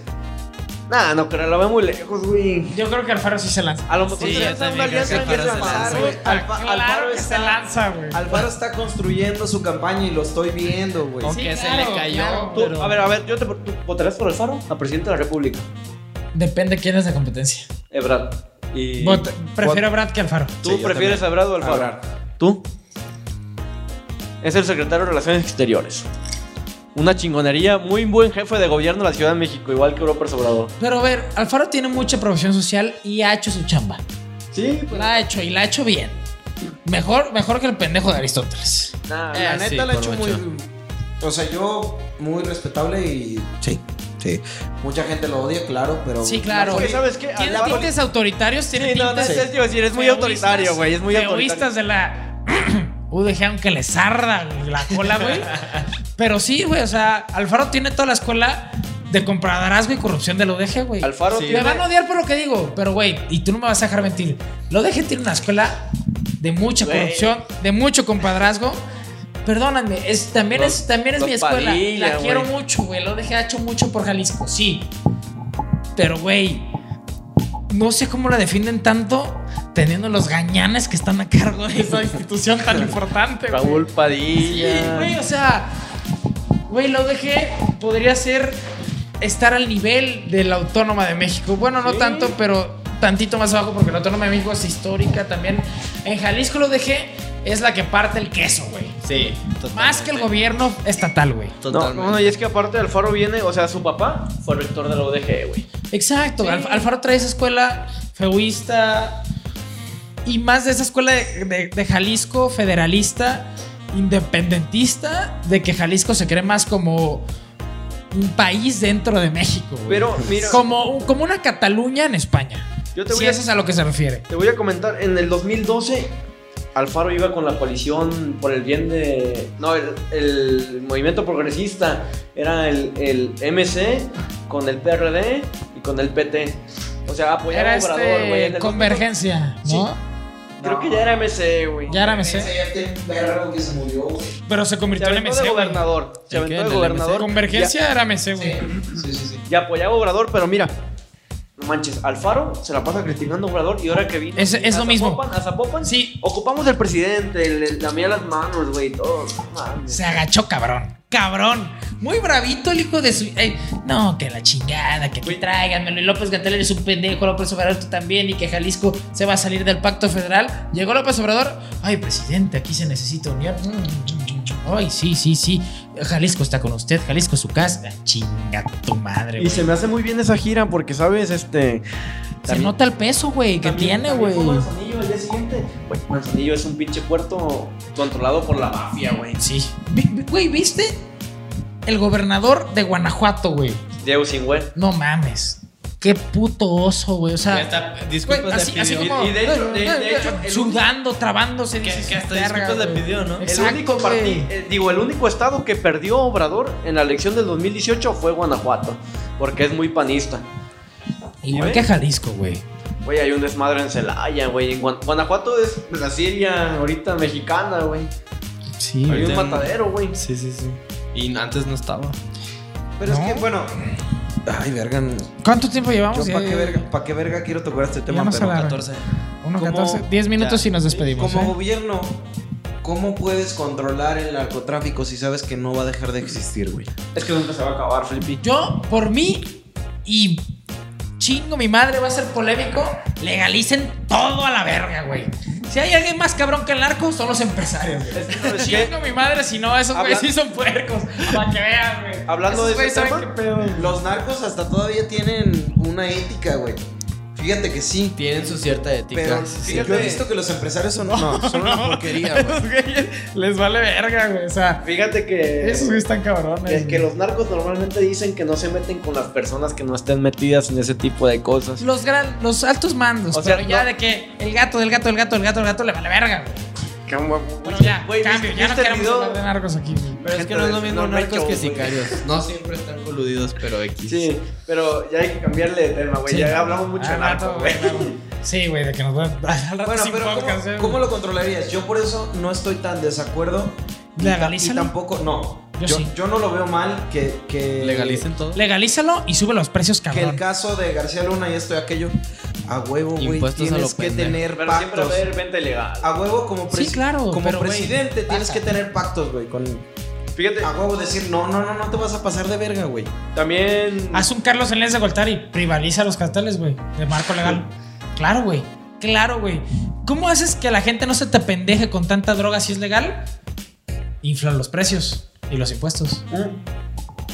Nah, no, pero lo ve muy lejos, güey. Yo creo que Alfaro sí se lanza. A lo mejor Sí, se lanza una alianza que Alfaro se güey. Alfa- claro Alfaro que está- se lanza, güey. Alfaro está construyendo su campaña y lo estoy viendo, güey. Aunque Sí, se claro, le cayó. claro. Tú, pero- a ver, a ver, yo te ¿tú votarás por Alfaro a presidente de la República. Depende quién es la competencia. Ebrard. Y prefiero a Brad que Alfaro. ¿Tú Sí, yo prefieres también. a Ebrard o a Alfaro? ¿Tú? Es el secretario de Relaciones Exteriores. Una chingonería, muy buen jefe de gobierno de la Ciudad de México, igual que López Obrador. Pero a ver, Alfaro tiene mucha profesión social y ha hecho su chamba. Sí, pues. La ha hecho y la ha hecho bien. Mejor, mejor que el pendejo de Aristóteles. Nah, Eh, La sí, neta la he por hecho muy. O sea, yo muy respetable y. Sí, sí. Mucha gente lo odia, claro, pero. Sí, claro. ¿sabes qué? Tiene Alfaro- tintes autoritarios, tiene Sí, no, no, tintes. es, decir, es muy feoístas- autoritario, güey. Es muy autoritario. de la UDG, aunque les arda la cola, güey. Pero sí, güey, o sea, Alfaro tiene toda la escuela de compadrazgo y corrupción de la UDG, güey. Alfaro Sí. Me van a odiar por lo que digo, pero güey, y tú no me vas a dejar mentir. La UDG tiene una escuela de mucha corrupción, de mucho compadrazgo. Perdóname, es, también, Los- es, también es mi escuela. Padilla, la quiero güey. mucho, güey. UDG ha hecho mucho por Jalisco, sí. Pero, güey, no sé cómo la defienden tanto teniendo los gañanes que están a cargo de esa institución tan importante. Raúl Sí, Padilla. güey, o sea, güey, la UDG podría ser estar al nivel de la Autónoma de México. Bueno, no Sí. tanto, pero tantito más abajo porque la Autónoma de México es histórica también. En Jalisco la UDG es la que parte el queso, güey. Sí, Más que el gobierno estatal, güey. No, Totalmente. no, no, y es que aparte Alfaro viene, o sea, su papá fue rector de la UDG, güey. Exacto, Sí. Alf- Alfaro trae esa escuela feuista y más de esa escuela de, de- de Jalisco federalista, independentista, de que Jalisco se cree más como un país dentro de México. güey. Pero, mira, como, como una Cataluña en España. yo te Si voy, a, eso es a lo que se refiere. te voy a comentar, en el 2012 Alfaro iba con la coalición por el bien de... No, el, el movimiento progresista era el, el MC con el PRD y con el PT. O sea, apoyaba Era a Obrador, güey. este el convergencia, ¿no? 2012. Creo que ya era MC, güey. Ya era MC, Ese ya tiene un perro que se murió, güey. pero se Se convirtió en MC. de güey. gobernador. Se ¿El aventó de ¿En el gobernador. Convergencia era MC, Sí, güey. sí, sí. sí. Y apoyaba a Obrador, pero mira, no manches, Alfaro se la pasa criticando a Obrador y ahora que vino Es- es lo mismo. Zapopan, a Zapopan, Sí. ocupamos del presidente, el, el- la mía las manos, güey, todo. mames. Se agachó, cabrón. Cabrón. Muy bravito el hijo de su. Ey, no, que la chingada, que aquí tráiganmelo. Y López Gatel es un pendejo, López Obrador tú también. Y que Jalisco se va a salir del pacto federal. Llegó López Obrador. Ay, presidente, aquí se necesita unión. Mm, Ay, sí, sí, sí. Jalisco está con usted. Jalisco es su casa. Chinga tu madre, Y se me hace muy bien esa gira porque, ¿sabes? Este. Se nota el peso, güey, que tiene, güey. Manzanillo al día siguiente. Güey, Manzanillo es un pinche puerto controlado por la mafia, güey. Sí. Güey, ¿viste? El gobernador de Guanajuato, güey. Diego Singüe. No mames. Qué puto oso, güey. O sea, disculpas güey, así, le así pidió. como Y de hecho- de- de hecho, el sudando, trabándose. Que- que hasta "Verga, disculpas le güey". pidió, ¿no? Exacto, el único güey. parti- eh, digo, el único estado que perdió Obrador en la elección del 2018 fue Guanajuato, porque es muy panista. Igual que Jalisco, güey. Güey, hay un desmadre en Celaya, güey. En Guan- Guanajuato es la Siria ahorita mexicana, güey. Sí. Hay un matadero, güey. Sí, sí, sí. Y antes no estaba. Pero es que, bueno. Ay, verga. ¿Cuánto tiempo llevamos? ¿para qué verga, pa' qué verga quiero tocar este tema? pero alarga. 14. Uno Como- 14, 10 minutos ya. y nos despedimos. como ¿eh? gobierno, ¿cómo puedes controlar el narcotráfico si sabes que no va a dejar de existir, güey? Es que nunca se va a acabar, Flippy. Yo, por mí, y chingo mi madre, va a ser polémico, legalicen todo a la verga, güey. Si hay alguien más cabrón que el narco, son los empresarios. Chingo mi madre, si no, esos güeyes sí son puercos. Para que vean, güey. Hablando Esos de ese tema. Los narcos hasta todavía tienen una ética, güey. Fíjate que sí. Tienen su cierta ética. Pero sí, yo he visto que los empresarios son, no, son una porquería, güey. Les vale verga, güey. O sea, Fíjate que. esos güeyes están cabrones. Es que los narcos normalmente dicen que no se meten con las personas que no estén metidas en ese tipo de cosas. Los, gran, los altos mandos, O sea, pero ya no- de que el gato, del gato, el gato, el gato, el gato le vale verga, güey. Pero ya, Güey, cambio, ¿viste ya no el queremos video? hablar de narcos aquí, güey. Pero es que no es de- lo mismo no, narcos que sicarios. No siempre están coludidos, pero X. Sí, pero ya hay que cambiarle de tema, güey. Sí. ya hablamos mucho de Al rato, narcos, güey. Sí, güey, de que nos van al rato Bueno, sin pero podcast, ¿cómo, cómo lo controlarías? Yo por eso no estoy tan desacuerdo. Ta- Y Legalízalo. tampoco, no. Yo Yo, sí. yo no lo veo mal que, que Legalicen todo. Legalízalo y sube los precios, Que el cabrón. caso de García Luna y esto y aquello, a huevo, güey, tienes que pendejo. tener Pero siempre va a pactos. haber venta ilegal. A huevo como, Sí, presi- claro, como pero, presidente tienes que tener pactos, güey, con Fíjate, a huevo decir, no, no, no, no te vas a pasar de verga, güey. también. Haz un Carlos en de Goltar y privatiza los carteles, güey, de marco legal. Claro, güey. Claro, güey. ¿Cómo haces que la gente no se te pendeje con tanta droga si es legal? Inflan los precios y los impuestos.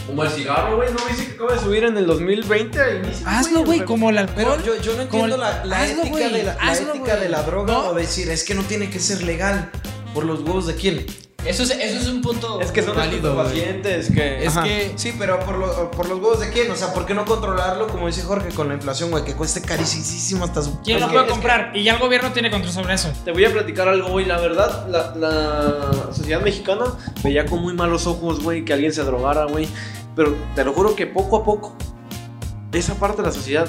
Como el cigarro, güey. ¿No viste que acaba de subir en el 2020 a inicio? Hazlo, güey, como el alcohol. Yo, yo no entiendo el- la, la hazlo, ética, de la, la hazlo, ética de la droga ¿No? o decir, es que no tiene que ser legal. ¿Por los huevos de quién? Eso es, eso es un punto Es que son válido, pacientes que. Es Ajá. que- Sí, pero por, lo- por los huevos de quién? O sea, ¿por qué no controlarlo, como dice Jorge, con la inflación, güey? Que cueste carísimo hasta su... ¿Quién lo puede comprar? Y ya el gobierno tiene control sobre eso. Te voy a platicar algo, güey. La verdad, la, la sociedad mexicana veía con muy malos ojos, güey, que alguien se drogara, güey. Pero te lo juro que poco a poco, esa parte de la sociedad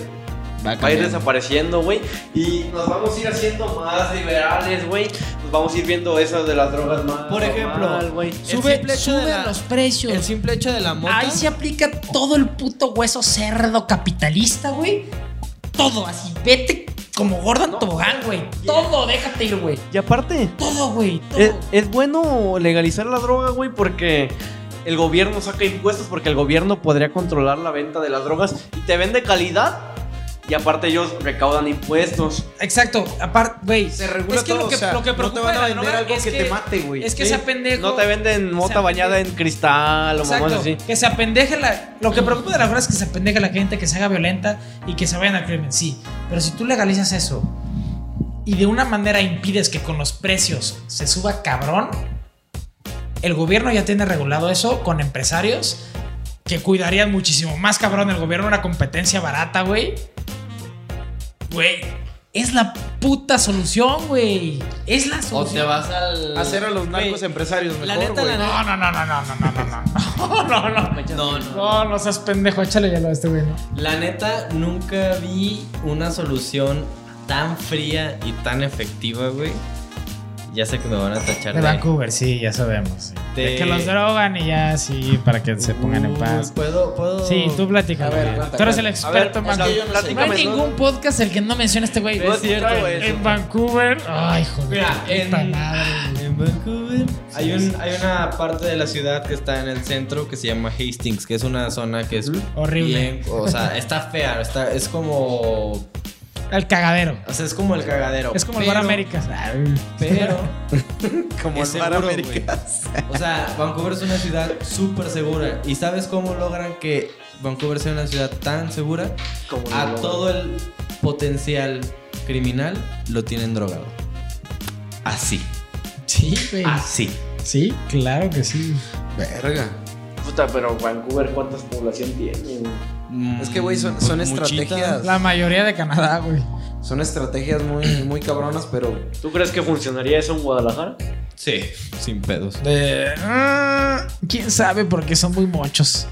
va a ir desapareciendo, güey. Y nos vamos a ir haciendo más liberales, güey. Nos vamos a ir viendo esas de las drogas más. Por ejemplo. El Sube, sube la- los precios. El simple hecho de la mota. Ahí se aplica todo el puto hueso cerdo capitalista, güey. Todo así. Vete como Gordon No. Tobogán, güey. Todo, déjate ir, güey. Y aparte, Todo, güey. Es bueno legalizar la droga, güey, porque el gobierno saca impuestos, porque el gobierno podría controlar la venta de las drogas y te vende calidad. Y aparte ellos recaudan impuestos. Exacto. Aparte, güey. Se regula es que todo, lo que, o sea, lo que no te preocupa van de a la vender droga algo es que te mate, güey. Es que Sí. sea pendejo. No te venden mota Se bañada en cristal o mamás así. Que se apendeje la. Lo que preocupa de la droga es que se apendeje la gente, que se haga violenta y que se vayan al crimen. Sí. Pero si tú legalizas eso y de una manera impides que con los precios se suba cabrón, el gobierno ya tiene regulado eso con empresarios que cuidarían muchísimo más cabrón el gobierno una competencia barata, güey. Güey, es la puta solución, güey. Es la solución. O te vas al. Hacer a los narcos wey. empresarios mejor, la neta, la neta. No, no, no, no, no, no, no, no. no, no. No, no, no. No, seas pendejo, échale ya lo a este güey, ¿no? La neta, nunca vi una solución tan fría y tan efectiva, güey, ya sé que me van a tachar De de. Vancouver, sí, ya sabemos. De... De- que los drogan y ya, sí, para que se pongan en paz. ¿Puedo, puedo. Sí, tú platica. A ver, Tú eres el experto, ver, no hay ningún podcast el que no mencione este güey. Es cierto, güey. En Vancouver. Ay, joder. Mira, en, madre. en Vancouver hay, un, hay una parte de la ciudad que está en el centro que se llama Hastings, que es una zona que es Horrible. bien- o sea, está fea, está, es como, El cagadero. o sea, es como el cagadero. Es como el Bar Américas. Pero Como el Bar Américas. O sea, Vancouver es una ciudad súper segura. ¿Y sabes cómo logran que Vancouver sea una ciudad tan segura? Como A lo- todo el potencial criminal lo tienen drogado. Así. Sí, güey. Así. Sí, claro que sí. Verga. Puta, pero Vancouver, ¿cuántas población tiene, güey? Es que, güey, son, son Pues estrategias. La mayoría de Canadá, güey. Son estrategias muy, muy cabronas, pero ¿Tú crees que funcionaría eso en Guadalajara? Sí, sin pedos. De... Ah, ¿Quién sabe? Porque son muy mochos.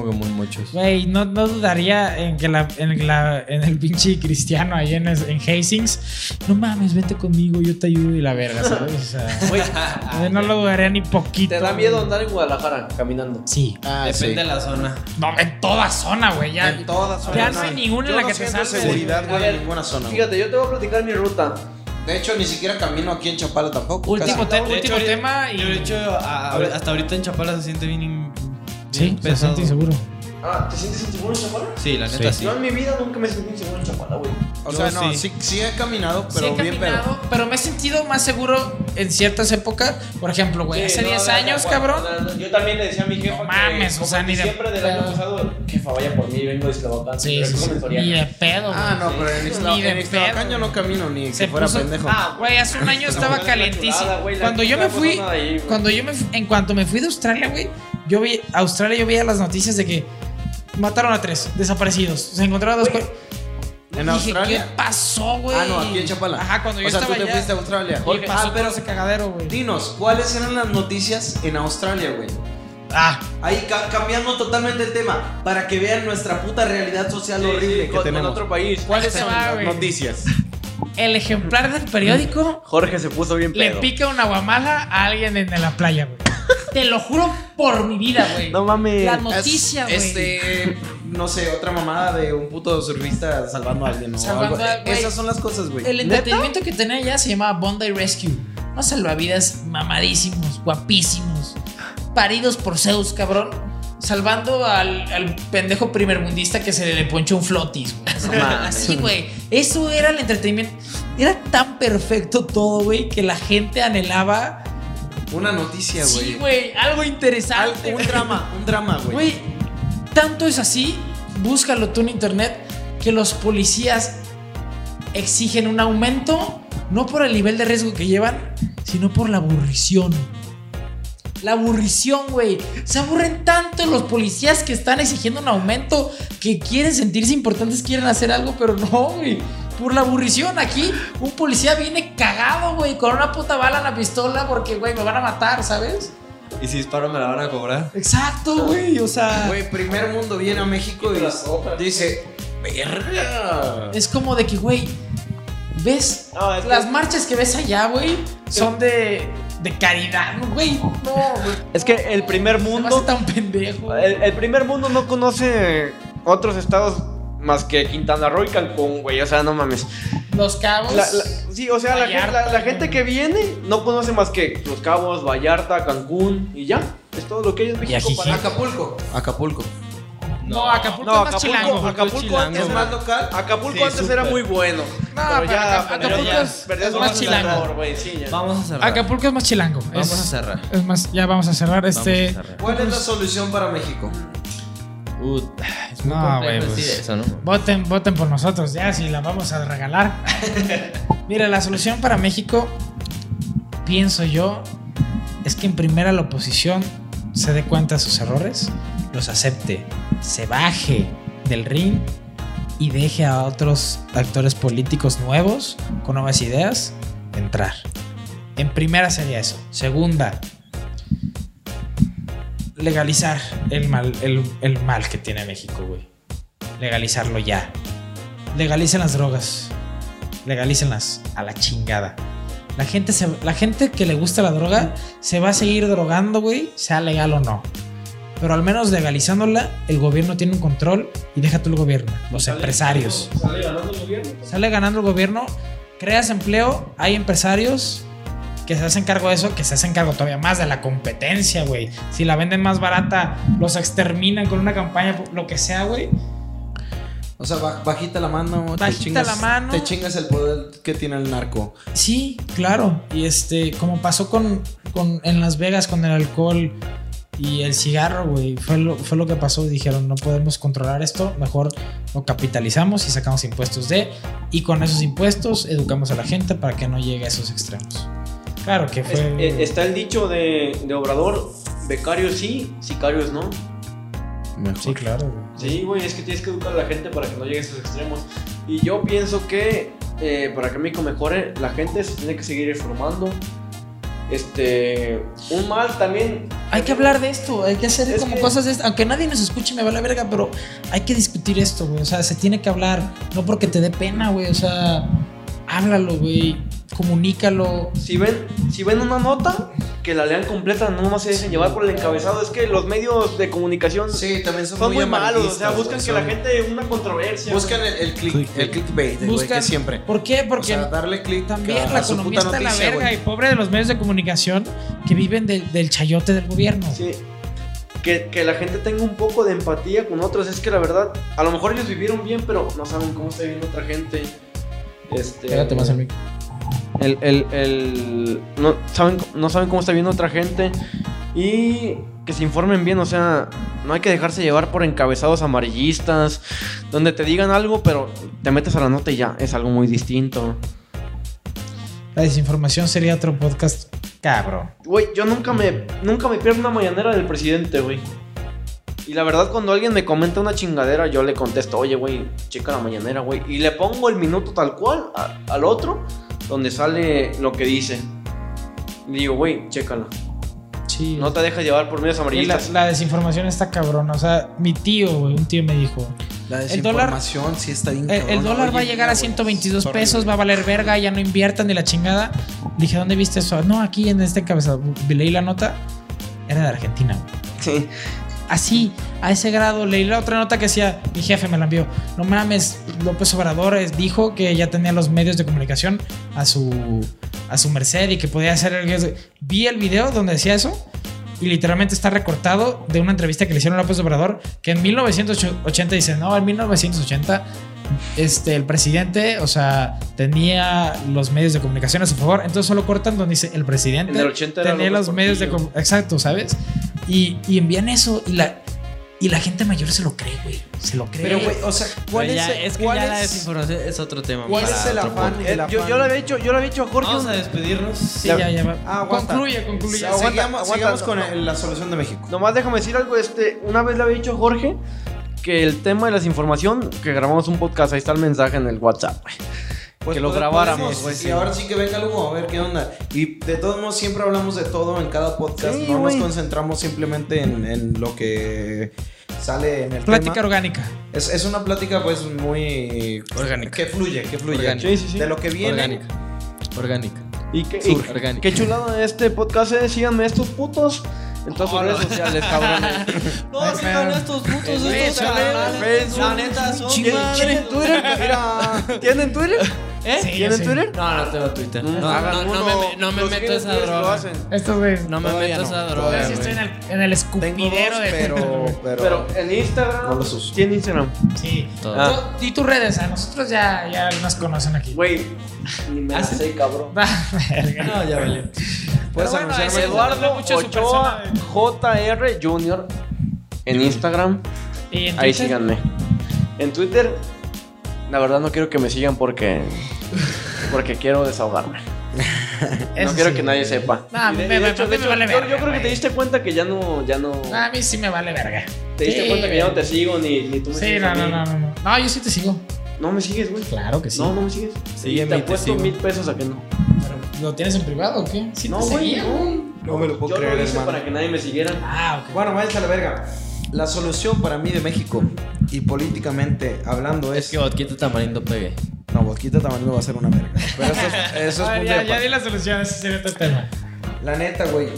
Como que muy muchos. Güey, no, no dudaría en que la, en, la, en el pinche cristiano ahí en, en Hastings. No mames, vente conmigo, yo te ayudo y la verga, ¿sabes? O sea, no lo dudaría ni poquito. ¿te da miedo andar en Guadalajara caminando? Sí. Ah, Depende sí. de la zona. No, en toda zona, güey. Ya. En todas Ya zonas. no hay ninguna en la no que te salves. seguridad, güey, en ninguna zona. Fíjate, yo te voy a platicar mi ruta. De hecho, ni siquiera camino aquí en Chapala tampoco. Último, casi. te- De último hecho, tema y. De hecho, a- a- hasta ahorita en Chapala se siente bien, bien sí, se pesado. siente inseguro. Ah, ¿te sientes inseguro en Chapala? Sí, la neta sí. Yo en mi vida nunca me sentí inseguro en Chapala, güey. O sea, no, sí. sí. Sí, he caminado, Sí pero he bien, caminado, pero... me he sentido más seguro en ciertas épocas. Por ejemplo, güey, hace 10 años, cabrón. Yo también le decía a mi jefa No que mames, o como sea, ni de diciembre del año pasado, jefa, vaya por mí, vengo de Eslavacán. Sí, pero sí, como sí. Ni de pedo. Ah, no, güey. pero en Ni Ixtla- de en pedo. yo no camino ni Se que fuera puso- pendejo. Ah, Güey, hace un año estaba calentísimo. Cuando yo me no fui, cuando yo me, en cuanto me fui de Australia, güey, yo vi, Australia yo veía las noticias de que mataron a tres desaparecidos. Se encontraron dos. ¿En Dije, Australia? ¿qué pasó, güey? Ah, no, aquí en Chapala. Ajá, cuando yo o sea, estaba tú te allá. fuiste a Australia. Y pasó ah, pero ese cagadero, güey. dinos, ¿cuáles eran las noticias en Australia, güey? Ah, Ahí ca- cambiando totalmente el tema, para que vean nuestra puta realidad social Sí, horrible sí, que con, tenemos. otro país. ¿Cuáles son las noticias? el ejemplar del periódico Jorge se puso bien le pedo. pica una guamala a alguien en la playa, güey. Te lo juro por mi vida, güey. No mames. La noticia, güey. Este, no sé, otra mamada de un puto surfista salvando a alguien, ¿no? Salvando Algo- a- güey. Esas son las cosas, güey. El entretenimiento que tenía ya se llamaba Bondi Rescue. Unos salvavidas mamadísimos, guapísimos, paridos por Zeus, cabrón. Salvando al, al pendejo primermundista que se le ponchó un flotis, güey. O sea, mames. Así, güey. Eso era el entretenimiento. Era tan perfecto todo, güey, que la gente anhelaba. Una noticia, güey. Sí, güey. Algo interesante. Al- un drama, un drama, güey. Güey, tanto es así, búscalo tú en internet, que los policías exigen un aumento, no por el nivel de riesgo que llevan, sino por la aburrición. La aburrición, güey. Se aburren tanto los policías que están exigiendo un aumento que quieren sentirse importantes, quieren hacer algo, pero no, güey. Por la aburrición, aquí un policía viene cagado, güey, con una puta bala en la pistola porque, güey, me van a matar, ¿sabes? Y si disparo me la van a cobrar. Exacto, güey, o sea... Güey, primer mundo viene a México y dice, verga. Es como de que, güey, ¿ves? No, es que- Las marchas que ves allá, güey, son de, de caridad, ¿no, güey. No, güey. Es que el primer mundo. hace tan pendejo. El, el primer mundo no conoce otros estados más que Quintana Roo y Cancún, güey. O sea, no mames. Los cabos. La- la- sí, o sea, la, gente- Vallarta, la- la gente güey. que viene no conoce más que Los Cabos, Vallarta, Cancún y ya. Es todo lo que hay en México. Para- Acapulco. Acapulco. no, Acapulco No, es más Acapulco- chilango. Acapulco chilango. Es más local. Acapulco Sí, antes era muy bueno. No, pero ya, Acapulco ya es- más chilango. güey, sí, ya. Vamos a cerrar. Acapulco es más chilango. Vamos es, a cerrar. Es más, ya vamos a cerrar Vamos este. a cerrar. ¿Cuál es la solución para México? Uh, es muy No, güey, pues, eso, ¿no? Voten, voten por nosotros, ya, si la vamos a regalar. Mira, la solución para México, pienso yo, es que en primera la oposición se dé cuenta de sus errores, los acepte, se baje del ring y deje a otros actores políticos nuevos, con nuevas ideas, entrar. En primera sería eso. Segunda, legalizar el mal, el, el mal que tiene México, güey. Legalizarlo ya. Legalicen las drogas. Legalícenlas a la chingada. La gente, se, la gente que le gusta la droga se va a seguir drogando, güey, sea legal o no. Pero al menos legalizándola, el gobierno tiene un control y deja tú el gobierno, los empresarios. ¿Sale ganando el gobierno? Sale ganando el gobierno, creas empleo, hay empresarios que se hacen cargo de eso, que se hacen cargo todavía más de la competencia, güey. Si la venden más barata, los exterminan con una campaña, lo que sea, güey. O sea, baj- bajita la mano. te chingas- la mano. Te chingas el poder que tiene el narco. Sí, claro. Y este, como pasó con, con en Las Vegas con el alcohol y el cigarro, güey, fue lo, fue lo que pasó. Dijeron, no podemos controlar esto, mejor lo capitalizamos y sacamos impuestos de. Y con esos impuestos educamos a la gente para que no llegue a esos extremos. Claro que fue. eh, está el dicho de, de Obrador: becarios sí, sicarios no. Mejor. Sí, claro, güey. Sí, güey, es que tienes que educar a la gente para que no llegue a esos extremos. Y yo pienso que eh, para que México mejore, la gente se tiene que seguir informando. Este, un mal también. Hay que hablar de esto, hay que hacer Es como que- cosas de esto. Aunque nadie nos escuche, me va la verga, pero hay que discutir esto, güey. O sea, se tiene que hablar. No porque te dé pena, güey. O sea, háblalo, güey. Comunícalo. Si ven, si ven una nota que la lean completa, no más se dejen llevar por el encabezado. Es que los medios de comunicación Sí, también son, son muy, malos. O sea, buscan que la gente una controversia. Buscan el, el, click, el clickbait, güey, Buscan- que siempre. ¿Por qué? Porque o sea, darle click también a, la economía está la verga y pobre de los medios de comunicación que viven del, del chayote del gobierno. Sí. Que, que la gente tenga un poco de empatía con otros. Es que la verdad, a lo mejor ellos vivieron bien, pero no saben cómo está viviendo otra gente. Este, Pégate más. El, el, el- no, saben, no saben cómo está viendo otra gente y que se informen bien, o sea, no hay que dejarse llevar por encabezados amarillistas, donde te digan algo, pero te metes a la nota y ya, es algo muy distinto. La desinformación sería otro podcast cabrón. Güey, yo nunca me, nunca me pierdo una mañanera del presidente, güey. Y la verdad, cuando alguien me comenta una chingadera, yo le contesto, oye, güey, checa la mañanera, güey. Y le pongo el minuto tal cual a- al otro, donde sale lo que dice. Y digo, güey, chécala. Sí. No te dejes llevar por medios Y la, amarillistas. la desinformación está cabrón. O sea, mi tío, güey, un tío me dijo: La El dólar- desinformación sí está bien El, dólar va a llegar a güey, 122 es horrible. pesos, va a valer verga, ya no inviertan ni la chingada. Dije, ¿dónde viste eso? No, aquí en este cabezado. Leí la nota, era de Argentina. güey. Sí. Así, a ese grado, leí la otra nota que decía, mi jefe me la envió. No mames, López Obrador dijo que ya tenía los medios de comunicación a su, a su merced y que podía hacer el... Vi el video donde decía eso y literalmente está recortado de una entrevista que le hicieron a López Obrador que en 1980 dice, no, en 1980 este, el presidente, o sea, tenía los medios de comunicación a su favor, entonces solo cortan donde dice el presidente En el 80 era tenía los medios de comunicación, exacto, ¿sabes? Y, y envían eso y la, y la gente mayor se lo cree, güey, se lo cree. Pero, güey, o sea, ¿cuál es, ya, es que cuál ya la es- desinformación es otro tema. ¿Cuál es el afán? el yo, yo le había dicho, yo le había dicho a Jorge. Vamos a despedirnos. sí, ya, ya, va. Ah, aguanta. concluye, concluye. Aguanta, sigamos, aguanta, sigamos no, con no. el- la solución de México. Nomás déjame decir algo, este, una vez le había dicho a Jorge que el tema de la desinformación, que grabamos un podcast, ahí está el mensaje en el WhatsApp, güey. Que lo pode- grabáramos, podemos, güey, Y sí. ahora sí que venga algo, a ver qué onda. Y de todos modos, siempre hablamos de todo en cada podcast. Sí, no güey. nos concentramos simplemente en, en lo que sale en el Plática tema. orgánica. Es, es una plática, pues, muy. Orgánica. Que fluye, que fluye. Orgánica. Sí, sí, sí. De lo que viene. Orgánica. Orgánica. Y qué, Sur, y orgánica. qué chulado de este podcast es, síganme estos putos en todas sus redes sociales, cabrones. No, sigan estos putos, En estos. Facebook. La neta son ¿Tienen, ¿tienen Twitter? Mira, ¿tienen Twitter? ¿Eh? Sí, ¿Tienen sí. Twitter? No, no tengo Twitter. No, no, no me, no me Los meto a esa lo droga. hacen. Estos güeyes. No me meto a no, esa A droga. ver si estoy en el, en el escupidero de. pero, pero, Pero en Instagram. No los uso. ¿Tiene Instagram? Sí. Ah. Y tus redes, a nosotros ya, ya nos conocen aquí. Güey, ni me la ¿Ah, sí? sé, cabrón. No, ya vale. Puedes Pero bueno, anunciarme. Eduardo mucho su Ochoa JR Jr. en Instagram. Y en Ahí síganme. En Twitter, la verdad no quiero que me sigan porque. Porque quiero desahogarme. eso no quiero sí. que nadie sepa. No, de- me- de me- hecho- me de hecho, vale yo- verga, Yo creo que te diste cuenta que ya no. Ya no A mí sí me vale verga. te diste Sí, cuenta que ya no te sigo ni, ni tú me Sí, sigues no, no, no, no, no. No, yo sí te sigo. No me sigues, güey. Claro que sí. No, no me sigues. Y te apuesto mil pesos a que no. ¿Lo tienes en privado o qué? Sí, No, güey. No. No me lo puedo Yo creer, lo hice hermano. para que nadie me siguiera. Ah, ok. Bueno, váyanse a la verga. La solución para mí de México y políticamente hablando es. Es que Botquita Tamarindo pegue. No, Bosquita Tamarindo va a ser una verga. Pero eso es, eso es A ver, punto ya, di la solución, ese sería otro tema. La neta, güey.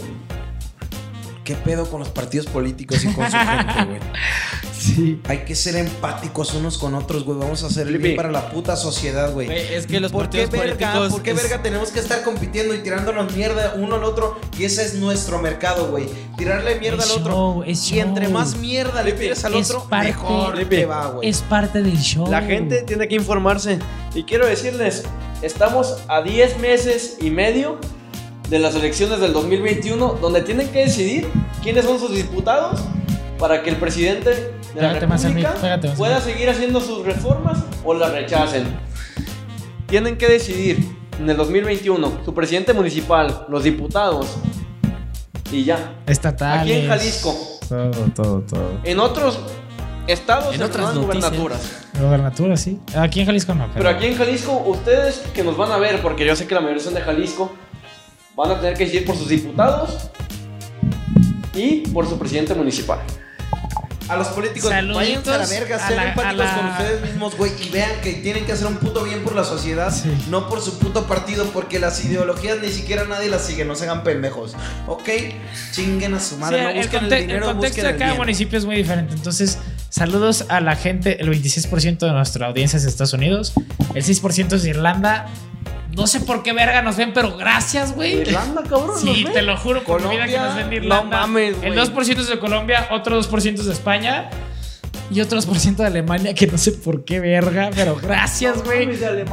¿Qué pedo con los partidos políticos y con su gente, güey? Sí. Hay que ser empáticos unos con otros, güey. Vamos a hacer el bien para la puta sociedad, güey. Es que los ¿Por qué partidos verga? políticos. ¿Por qué es- verga tenemos que estar compitiendo y tirándonos mierda uno al otro? Y ese es nuestro mercado, güey. Tirarle mierda Es al otro. show, es y entre show. más mierda le tires al Es otro, parte- mejor te va, güey. Es parte del show. La gente tiene que informarse. Y quiero decirles, estamos a 10 meses y medio de las elecciones del 2021, donde tienen que decidir quiénes son sus diputados para que el presidente de la Pégate República mic, pégate pueda seguir haciendo sus reformas o las rechacen. Tienen que decidir en el 2021 su presidente municipal, los diputados y ya. Estatal. Aquí en Jalisco. Todo, todo, todo. En otros estados En otras gubernaturas. Gobernatura, sí. Aquí en Jalisco no. Pero aquí en Jalisco, ustedes que nos van a ver, porque yo sé que la mayoría son de Jalisco, van a tener que decidir por sus diputados y por su presidente municipal. a los políticos, Saluditos váyanse a la verga, a sean la- empáticos la- con ustedes mismos, güey, y vean que tienen que hacer un puto bien por la sociedad, Sí. no por su puto partido, porque las ideologías ni siquiera nadie las sigue, no se hagan pendejos, ¿ok? Chinguen a su Sí, madre, no el, busquen el, conte- el dinero, contexto busquen de cada municipio es muy diferente. Entonces, saludos a la gente. El 26% de nuestra audiencia es de Estados Unidos. El 6% es de Irlanda. No sé por qué verga nos ven, pero gracias, güey. Irlanda, cabrón. Sí, ¿nos ven? te lo juro por mi vida que Colombia, nos ven de no Irlanda. mames, el güey. 2% es de Colombia, otro 2% es de España. Y otro 2% de Alemania, que no sé por qué verga, pero gracias, güey.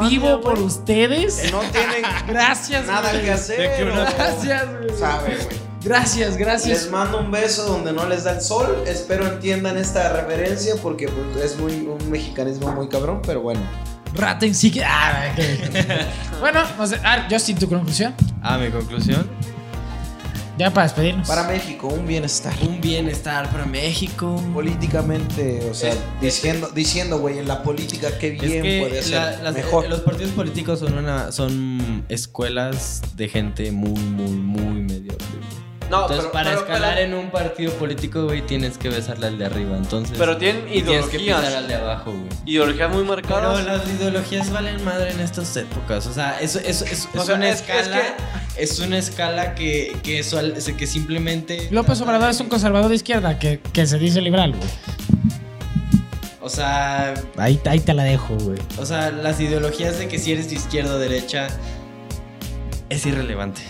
Vivo por ustedes. No tienen Gracias, nada que hacer, que uno- Gracias, güey. sabe, güey. Gracias, gracias. Les mando un beso donde no les da el sol. Espero entiendan esta reverencia porque pues, es muy un mexicanismo muy cabrón, pero bueno. Raten sí que. Ah, bueno, no sé. Ah, Justin, tu conclusión. Ah, mi conclusión. Ya para despedirnos. Para México, un bienestar. Un bienestar para México. Políticamente, o sea, Es- diciendo, diciendo, güey, en la política qué Es bien que puede ser la- las- mejor. los partidos políticos son una son escuelas de gente muy, muy, muy mediocre. No, Entonces, pero, para pero- escalar pero- en un partido político, güey, tienes que besarle al de arriba. Entonces, Pero tienen y tienes que pisar ideologías. al de abajo, güey. Ideologías muy Pero marcadas. las ideologías valen madre en estas épocas. O sea, eso, eso, eso- O es sea, una es- es escala. Es, una escala que, que, sual- que simplemente. López Obrador es un conservador de izquierda que, que se dice liberal, güey. O sea, Ahí, ahí te la dejo, güey. o sea, las ideologías de que si eres de izquierda o derecha es irrelevante.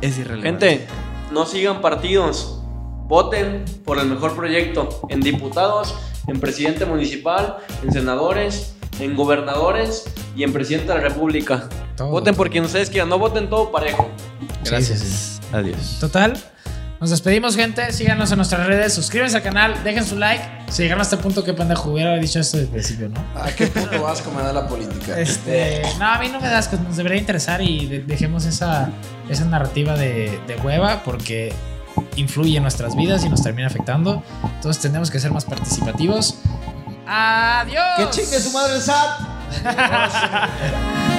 Es irrelevante. Gente, no sigan partidos. Voten por el mejor proyecto en diputados, en presidente municipal, en senadores, en gobernadores y en presidente de la república. Todo. Voten por quien ustedes quieran, no voten todo parejo. Gracias. Sí, sí, Adiós. Total. Nos despedimos, gente. Síganos en nuestras redes. Suscríbanse al canal. Dejen su like. Si llegaron a este punto, qué pendejo. Hubiera dicho esto desde el principio, ¿no? ¿A qué puto asco me da la política? Este, no, a mí no me das, que nos debería interesar y de- dejemos esa, esa narrativa de, de hueva porque influye en nuestras vidas y nos termina afectando. Entonces tenemos que ser más participativos. Adiós. ¡Que chingue su madre el SAT!